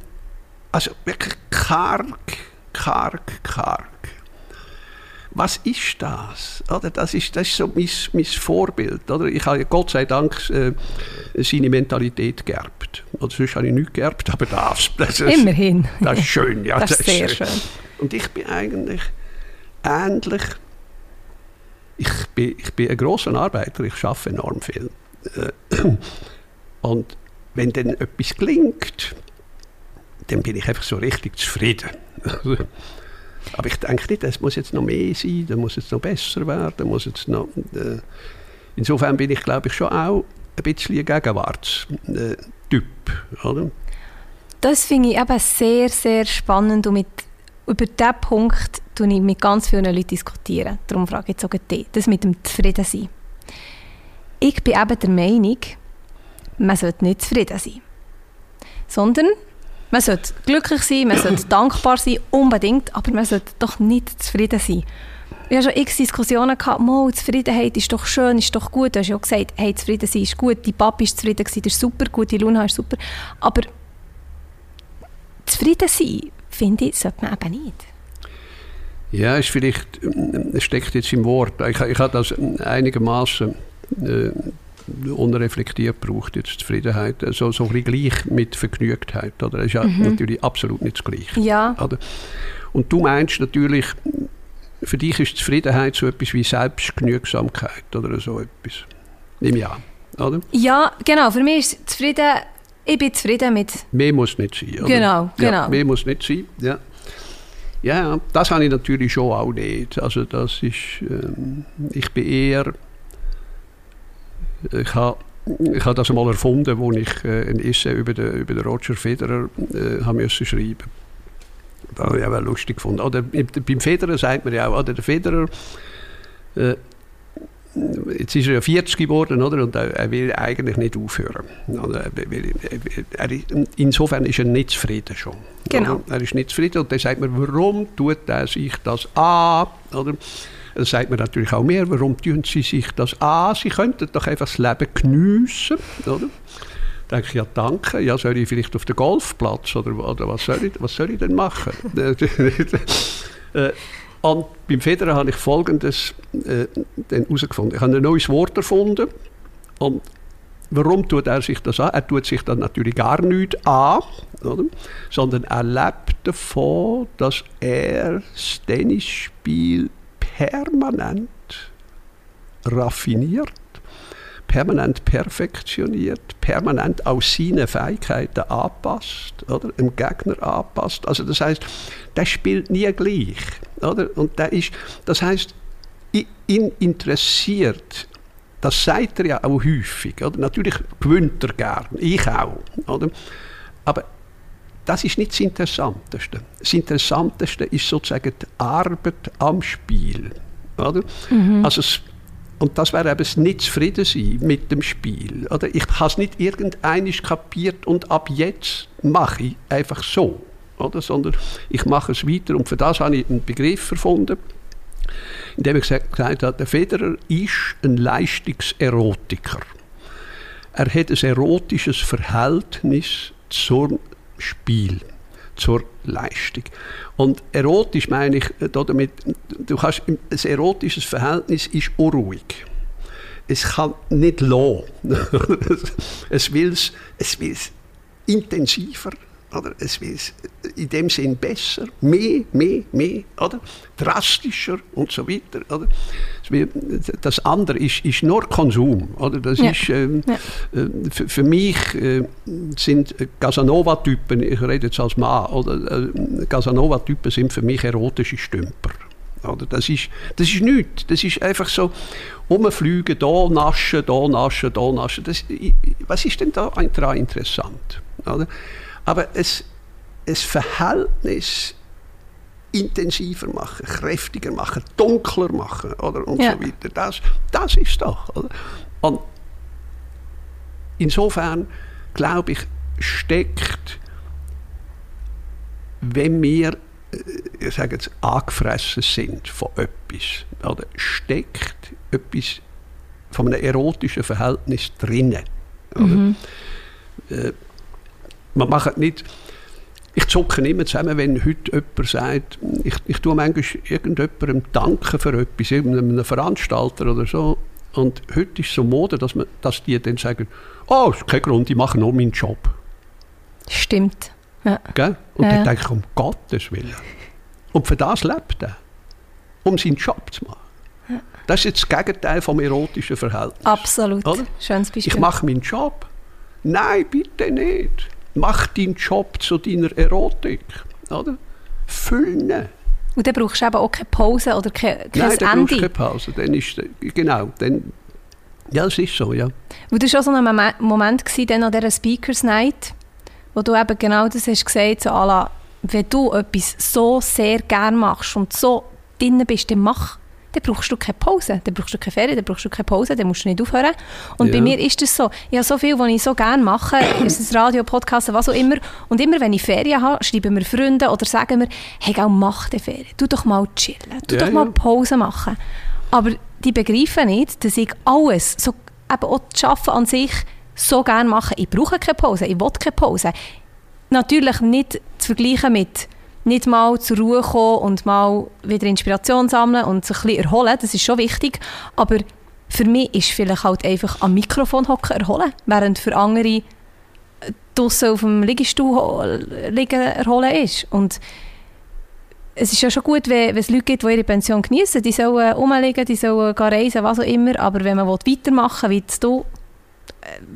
also wirklich karg, karg, karg was ist das? Oder das, ist, das ist so mein, mein Vorbild. Oder? Ich habe Gott sei Dank äh, seine Mentalität geerbt. Oder sonst habe ich nichts geerbt, aber das. das ist, Immerhin. Das ist schön. Ja, das, ist sehr schön. Und ich bin eigentlich ähnlich. Ich bin, ich bin ein großer Arbeiter, ich arbeite enorm viel. Äh, und wenn dann etwas gelingt, dann bin ich einfach so richtig zufrieden. Aber ich denke nicht, es muss jetzt noch mehr sein, da muss jetzt noch besser werden, muss jetzt noch... Äh, insofern bin ich, glaube ich, schon auch ein bisschen ein Gegenwartstyp, oder? Das finde ich eben sehr, sehr spannend und mit, über diesen Punkt diskutiere ich mit ganz vielen Leuten. Diskutieren. Darum frage ich jetzt auch dich, das mit dem Zufriedensein. Ich bin eben der Meinung, man sollte nicht zufrieden sein, sondern man sollte glücklich sein, man sollte dankbar sein, unbedingt, aber man sollte doch nicht zufrieden sein. Ich hatte schon x Diskussionen gehabt, Mo, Zufriedenheit ist doch schön, ist doch gut. Du hast ja auch gesagt, hey, zufrieden sein ist gut, die Papi ist zufrieden das ist super, gute Luna ist super. Aber zufrieden sein, finde ich, sollte man eben nicht. Ja, ist vielleicht, es steckt jetzt im Wort. Ich, ich habe das einigermaßen äh, unreflektiert braucht jetzt Zufriedenheit, also so ein gleich mit Vergnügtheit. Oder? Das ist ja mhm. natürlich absolut nicht das Gleiche. Ja. Oder? Und du meinst natürlich, für dich ist Zufriedenheit so etwas wie Selbstgenügsamkeit oder so etwas. Nimm ja, oder? Ja, genau. Für mich ist zufrieden, ich bin zufrieden mit... Mehr muss nicht sein. Oder? Genau, genau. Ja, mehr muss nicht sein, ja. Ja, das habe ich natürlich schon auch nicht. Also das ist, ähm, ich bin eher ich habe ich habe das mal erfunden, wo ich äh, ein Essay über den, über den Roger Federer äh, haben müssen schreiben. Das habe ich auch lustig gefunden. Oder beim Federer sagt man ja auch, oder der Federer äh, jetzt ist er ja 40 geworden, oder? Und er, er will eigentlich nicht aufhören. Oder? Er, er, insofern ist er nicht zufrieden schon. Genau. Oder? Er ist nicht zufrieden und dann sagt man, warum tut er sich das an? Oder? Dann sagt man natürlich auch mehr, warum tun sie sich das an? Sie könnten doch einfach das Leben geniessen, oder? Denke ich, ja danke, ja soll ich vielleicht auf den Golfplatz oder, oder was, soll ich, was soll ich denn machen? Äh, und beim Federer habe ich Folgendes äh, herausgefunden. Ich habe ein neues Wort erfunden. Und warum tut er sich das an? Er tut sich dann natürlich gar nichts an, oder? sondern er lebt davon, dass er das Tennisspiel permanent raffiniert, permanent perfektioniert, permanent aus seinen Fähigkeiten anpasst, oder? dem Gegner anpasst. Also das heißt, der spielt nie gleich. Oder? Und der ist, das heißt, ihn interessiert, das sagt er ja auch häufig. Oder? Natürlich gewinnt er gern, ich auch. Oder? Aber das ist nicht das Interessanteste. Das Interessanteste ist sozusagen die Arbeit am Spiel. Oder? Mhm. Also es, und das wäre eben das nicht zufrieden sein mit dem Spiel. Oder? Ich habe es nicht irgendeinisch kapiert und ab jetzt mache ich einfach so oder? sondern ich mache es weiter. Und für das habe ich einen Begriff erfunden, indem ich gesagt, habe, der Federer ist ein Leistungserotiker. Er hat ein erotisches Verhältnis zum Spiel, zur Leistung. Und erotisch meine ich äh, damit, du hast, ein erotisches Verhältnis ist unruhig. Es kann nicht lassen. es will es intensiver, oder? Es wird in dem Sinn besser, mehr, mehr, mehr, oder? drastischer und so weiter. Oder? Das andere ist, ist nur Konsum. Oder? Das ja. ist, ähm, ja. Äh, für, für, mich äh, sind Casanova-Typen, ich rede jetzt als Mann, oder, äh, Casanova-Typen sind für mich erotische Stümper. Oder? Das, ist, das ist nichts. Das ist einfach so, rumfliegen, da naschen, da naschen, da naschen. Das, was ist denn da daran interessant? Oder? Aber es, es Verhältnis intensiver machen, kräftiger machen, dunkler machen oder, und ja. so weiter. Das, das ist doch. Oder? Und insofern glaube ich, steckt, wenn wir äh, ich sage jetzt, angefressen sind von etwas, oder steckt etwas von einem erotischen Verhältnis drinnen. Mhm. Äh, man macht nicht, ich zucke immer zusammen, wenn heute jemand sagt, ich, ich tue manchmal irgendjemandem danken für etwas, irgendeinem Veranstalter oder so. Und heute ist es so Mode, dass, man, dass die dann sagen, oh, ist kein Grund, ich mache nur meinen Job. Stimmt. Ja. Gell? Und ja. dann denke ich, um Gottes Willen. Und für das lebt er. Um seinen Job zu machen. Ja. Das ist jetzt das Gegenteil vom erotischen Verhältnis. Absolut. Oder? Schönes Beispiel. Ich mache meinen Job. Nein, bitte nicht mach deinen Job zu deiner Erotik. Oder? Füllen. Und dann brauchst du eben auch keine Pause oder kein, kein Nein, dann Ende. brauchst keine Pause. Dann ist, genau, dann, ja, es ist so, ja. Und das war auch so ein Moment gewesen, dann an dieser Speakers Night, wo du eben genau das hast gesagt, so la, wenn du etwas so sehr gerne machst und so drin bist, dann mach dann brauchst du keine Pause, dann brauchst du keine Ferien, dann brauchst du keine Pause, dann musst du nicht aufhören. Und ja. bei mir ist das so, ich habe so viel, was ich so gerne mache, ist es Radio, Podcast, was auch immer. Und immer, wenn ich Ferien habe, schreiben mir Freunde oder sagen mir, hey, gell, mach die Ferien, tu doch mal chillen, tu ja, doch mal Pause machen. Aber die begreifen nicht, dass ich alles, so eben auch das Arbeiten an sich, so gerne mache. Ich brauche keine Pause, ich will keine Pause. Natürlich nicht zu vergleichen mit nicht mal zur Ruhe kommen und mal wieder Inspiration sammeln und sich ein bisschen erholen, das ist schon wichtig, aber für mich ist vielleicht halt einfach am Mikrofon hocken erholen, während für andere äh, draussen auf dem Liegestuhl liegen erholen ist. Und es ist ja schon gut, wenn, wenn es Leute gibt, die ihre Pension genießen, die sollen rumliegen, die sollen reisen, was auch immer, aber wenn man weitermachen will, wie du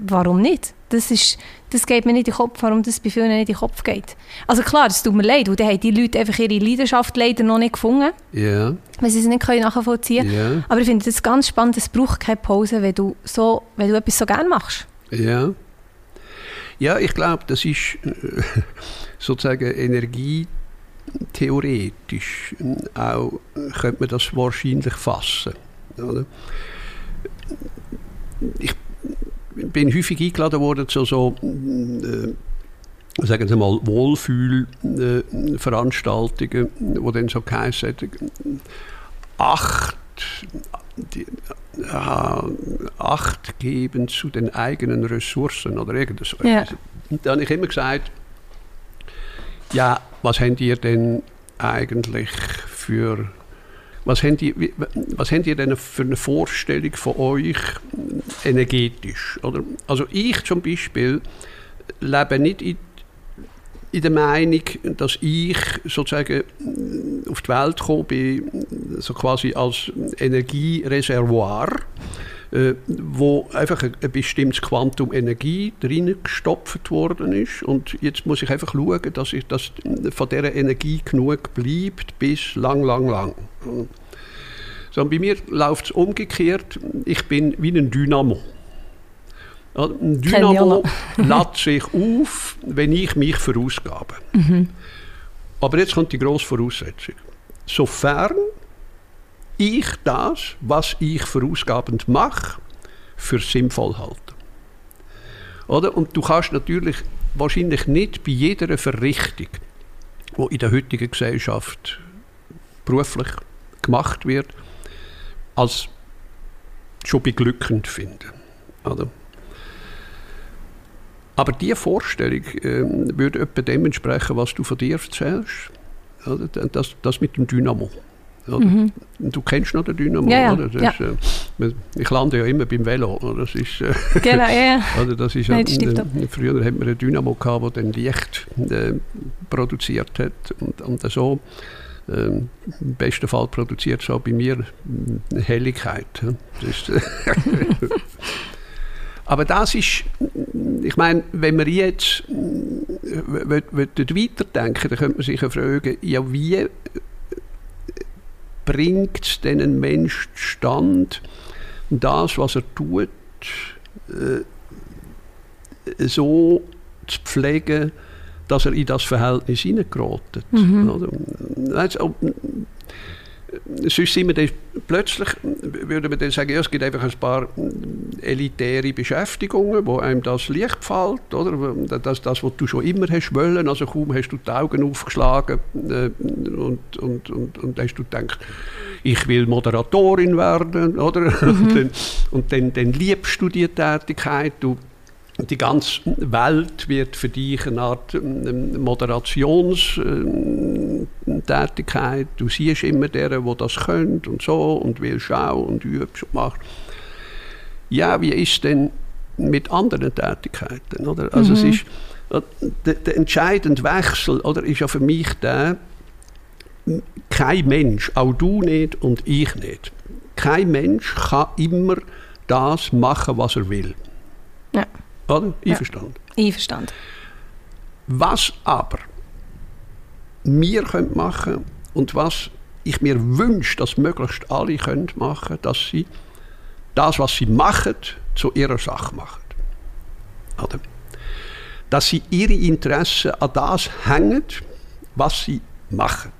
warum nicht? Das, ist, das geht mir nicht in den Kopf, warum das bei vielen nicht in den Kopf geht. Also klar, es tut mir leid, weil dann haben die Leute einfach ihre Leidenschaft leider noch nicht gefunden. Ja. Weil sie es nicht nachvollziehen können. Ja. Aber ich finde es ganz spannend, es braucht keine Pause, wenn du, so, wenn du etwas so gerne machst. Ja. Ja, ich glaube, das ist äh, sozusagen energietheoretisch auch, könnte man das wahrscheinlich fassen. Oder? Ich bin häufig eingeladen worden zu so, äh, sagen Sie mal, Wohlfühlveranstaltungen, wo dann so geheißen hat, acht, die, ja, Acht geben zu den eigenen Ressourcen oder irgend so Ja. dann habe ich immer gesagt, ja, was habt ihr denn eigentlich für was habt ihr, was habt ihr denn für eine Vorstellung von euch energetisch? Oder? Also ich zum Beispiel lebe nicht in, in der Meinung, dass ich sozusagen auf die Welt gekommen bin, so quasi als Energiereservoir, wo einfach ein, ein bestimmtes Quantum Energie drin gestopft worden ist. Und jetzt muss ich einfach schauen, dass ich dass von dieser Energie genug bleibt bis lang, lang, lang. So, bei mir läuft es umgekehrt. Ich bin wie ein Dynamo. Ein Dynamo lädt sich auf, wenn ich mich verausgabe. Aber jetzt kommt die grosse Voraussetzung. Sofern ich das, was ich verausgabend mache, für sinnvoll halte. Oder? Und du kannst natürlich wahrscheinlich nicht bei jeder Verrichtung, die in der heutigen Gesellschaft beruflich gemacht wird, als schon beglückend finden. Oder? Aber diese Vorstellung ähm, würde etwa dem entsprechen, was du von dir erzählst. Oder? Das, das mit dem Dynamo. Oder? Du kennst noch den Dynamo, Mhm. Ja, ja, oder? Ja. Ist, äh, man- ich lande ja immer beim Velo. Oder? Das ist, äh, Genau, ja, oder das ist Nein, äh, früher hatten wir einen Dynamo, gehabt, der dann Licht äh, produziert hat. Und, und so, ähm, im besten Fall produziert es auch bei mir äh, Helligkeit. Das äh, Aber das ist, ich meine, wenn wir jetzt weiterdenken, dann könnte man sich ja fragen, ja, wie bringt ein Mensch zustande, das, was er tut, äh, so zu pflegen, dass er in das Verhältnis hineingerät. Oder? Also, sonst sind wir dann plötzlich, würde man dann sagen, ja, es gibt einfach ein paar elitäre Beschäftigungen, wo einem das Licht fällt, oder? Das, das, was du schon immer hast wollen, also kaum hast du die Augen aufgeschlagen äh, und, und, und, und hast du gedacht, ich will Moderatorin werden, oder? Und, dann, und dann, dann liebst du die Tätigkeit, du die ganze Welt wird für dich eine Art ähm, Moderationstätigkeit. Du siehst immer deren, wo das könnt und so und willst auch und übst und machst. Ja, wie ist denn mit anderen Tätigkeiten? Oder? Also es ist, äh, der, der entscheidende Wechsel oder, ist ja für mich der, kein Mensch, auch du nicht und ich nicht, kein Mensch kann immer das machen, was er will. Ja. Oder? Ja. Einverstanden. Einverstanden. Was aber wir können machen und was ich mir wünsche, dass möglichst alle können machen, dass sie das, was sie machen, zu ihrer Sache machen. Oder? Dass sie ihre Interessen an das hängen, was sie machen.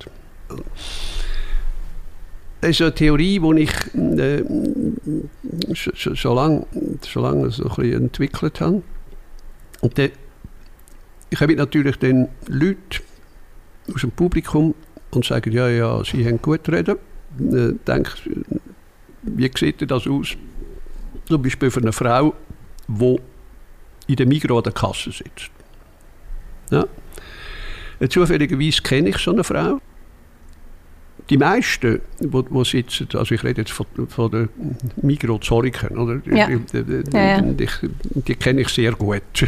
Das ist eine Theorie, die ich äh, so, so, lange so lang entwickelt habe. Und dann, ich habe natürlich den Leute aus dem Publikum und sagen, ja, ja, sie haben gut reden. Äh, denk, wie sieht das aus? Zum Beispiel für eine Frau, die in der Migros an der Kasse sitzt. Ja. Zufälligerweise kenne ich so eine Frau. Die meisten, die, die sitzen, also ich rede jetzt von, von den Migros-Zorikern, oder? Ja. Die, die, die, kenne ich sehr gut.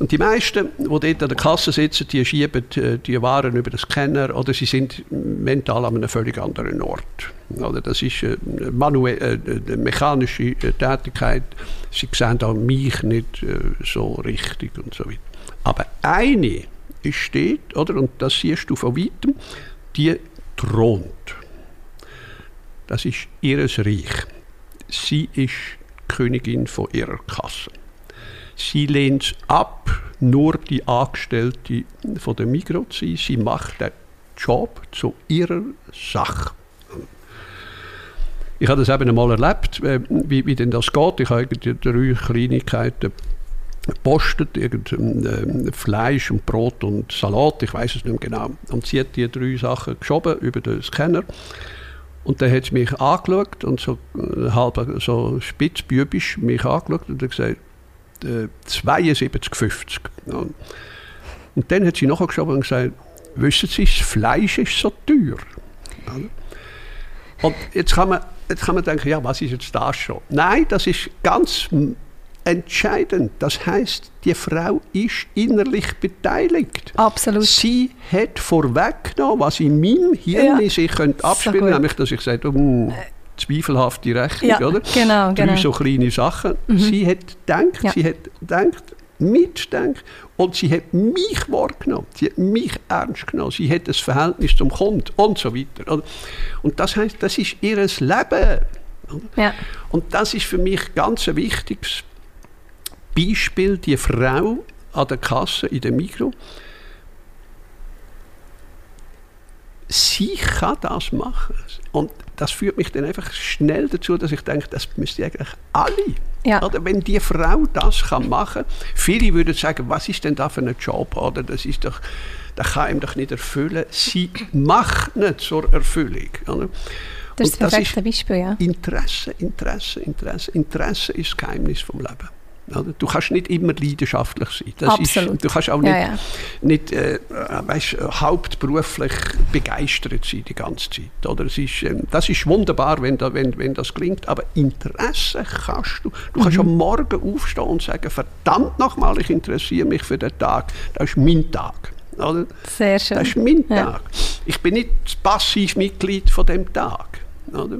Und die meisten, die dort an der Kasse sitzen, die schieben äh, die Waren über den Scanner oder sie sind mental an einem völlig anderen Ort. Oder das ist eine, manuelle, eine mechanische Tätigkeit. Sie sehen auch mich nicht so richtig und so weiter. Aber eine steht, oder, und das siehst du von weitem, die thront. Das ist ihres Reich. Sie ist Königin von ihrer Kasse. Sie lehnt es ab, nur die Angestellte von der Migros zu sein. Sie macht den Job zu ihrer Sache. Ich habe das eben einmal erlebt, äh, wie, wie denn das geht. Ich habe drei Kleinigkeiten postet, irgendein äh, Fleisch und Brot und Salat, ich weiß es nicht mehr genau. Und sie hat die drei Sachen geschoben über den Scanner. Und dann hat sie mich angeschaut und so äh, halb so spitzbübisch mich angeschaut und hat gesagt, äh, 72,50. Und, und dann hat sie nachher geschoben und gesagt, wissen Sie, das Fleisch ist so teuer. Und jetzt kann man, jetzt kann man denken, ja, was ist jetzt das schon? Nein, das ist ganz entscheidend. Das heißt, die Frau ist innerlich beteiligt. Absolut. Sie hat vorweggenommen, was in meinem Hirn ja. sich könnte abspielen könnte, nämlich, dass ich sage, um, zweifelhafte Rechnung, ja, oder? Genau, Drei genau. so kleine Sachen. Mhm. Sie hat gedacht, ja. sie hat gedacht, mitgedacht und sie hat mich wahrgenommen, sie hat mich ernst genommen, sie hat das Verhältnis zum Kunden und so weiter. Und das heißt, das ist ihr Leben. Ja. Und das ist für mich ganz ein wichtiges Beispiel, die Frau an der Kasse in der Mikro, sie kann das machen. Und das führt mich dann einfach schnell dazu, dass ich denke, das müssten eigentlich alle. Ja. Oder wenn die Frau das kann machen kann, viele würden sagen, was ist denn da für ein Job? Oder das ist doch, das kann ihm doch nicht erfüllen. Sie macht nicht zur Erfüllung. Oder? Das ist das perfekte Beispiel, ja. Interesse, Interesse, Interesse. Interesse ist das Geheimnis vom Leben. Du kannst nicht immer leidenschaftlich sein. Das Absolut. Ist, du kannst auch nicht, ja, ja. nicht äh, weißt, hauptberuflich begeistert sein die ganze Zeit. Oder? Es ist, äh, das ist wunderbar, wenn, da, wenn, wenn das klingt, aber Interesse kannst du. Du kannst mhm. am Morgen aufstehen und sagen, verdammt nochmal, ich interessiere mich für den Tag. Das ist mein Tag. Oder? Sehr schön. Das ist mein ja. Tag. Ich bin nicht passiv Mitglied von dem Tag. Oder?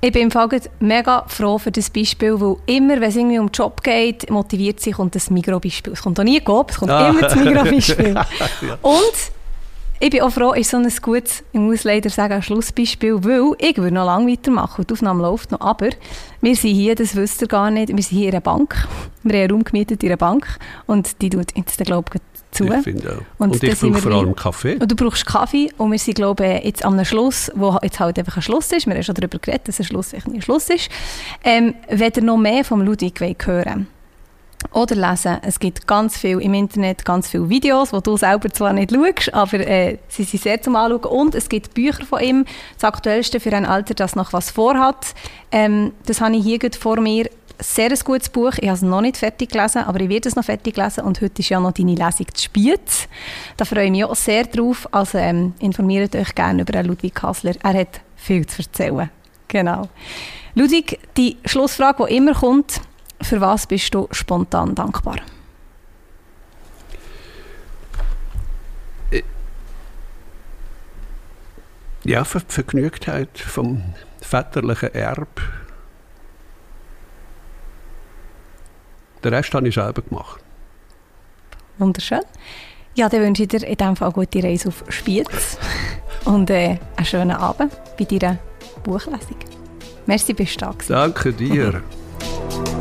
Ich bin im Fall mega froh für das Beispiel, weil immer, wenn es irgendwie um den Job geht, motiviert sich und das Migro-Beispiel. Es kommt auch nie Coop, es kommt ah. immer das Migro-Beispiel. ja. Und ich bin auch froh, ist so ein gutes, ich muss leider sagen, ein Schlussbeispiel, weil ich würde noch lange weitermachen und die Aufnahme läuft noch, aber wir sind hier, das wisst ihr gar nicht, wir sind hier in einer Bank, wir haben einen Raum gemietet in einer Bank und die tut jetzt, glaube ich, zu. Ich finde auch. Und, und ich brauche vor allem Kaffee. Und du brauchst Kaffee und wir sind, glaube ich, jetzt am Schluss, wo jetzt halt einfach ein Schluss ist, wir haben schon darüber geredet, dass ein Schluss ein Schluss ist, ähm, wenn ihr noch mehr vom Ludwig hören oder lesen. Es gibt ganz viel im Internet, ganz viele Videos, die du selber zwar nicht schaust, aber äh, sie sind sehr zum Anschauen. Und es gibt Bücher von ihm, das aktuellste für ein Alter, das noch was vorhat. Ähm, das habe ich hier vor mir sehr ein gutes Buch. Ich habe es noch nicht fertig gelesen, aber ich werde es noch fertig lesen. Und heute ist ja noch deine Lesung zu Spiez. Da freue ich mich auch sehr drauf. Also ähm, informiert euch gerne über Ludwig Kassler. Er hat viel zu erzählen. Genau. Ludwig, die Schlussfrage, die immer kommt, für was bist du spontan dankbar? Äh, ja, für die Vergnügtheit vom väterlichen Erb Den Rest habe ich selber gemacht. Wunderschön. Ja, dann wünsche ich dir in diesem Fall gute Reise auf Spiez und äh, einen schönen Abend bei deiner Buchlesung. Merci, bist du da Danke dir.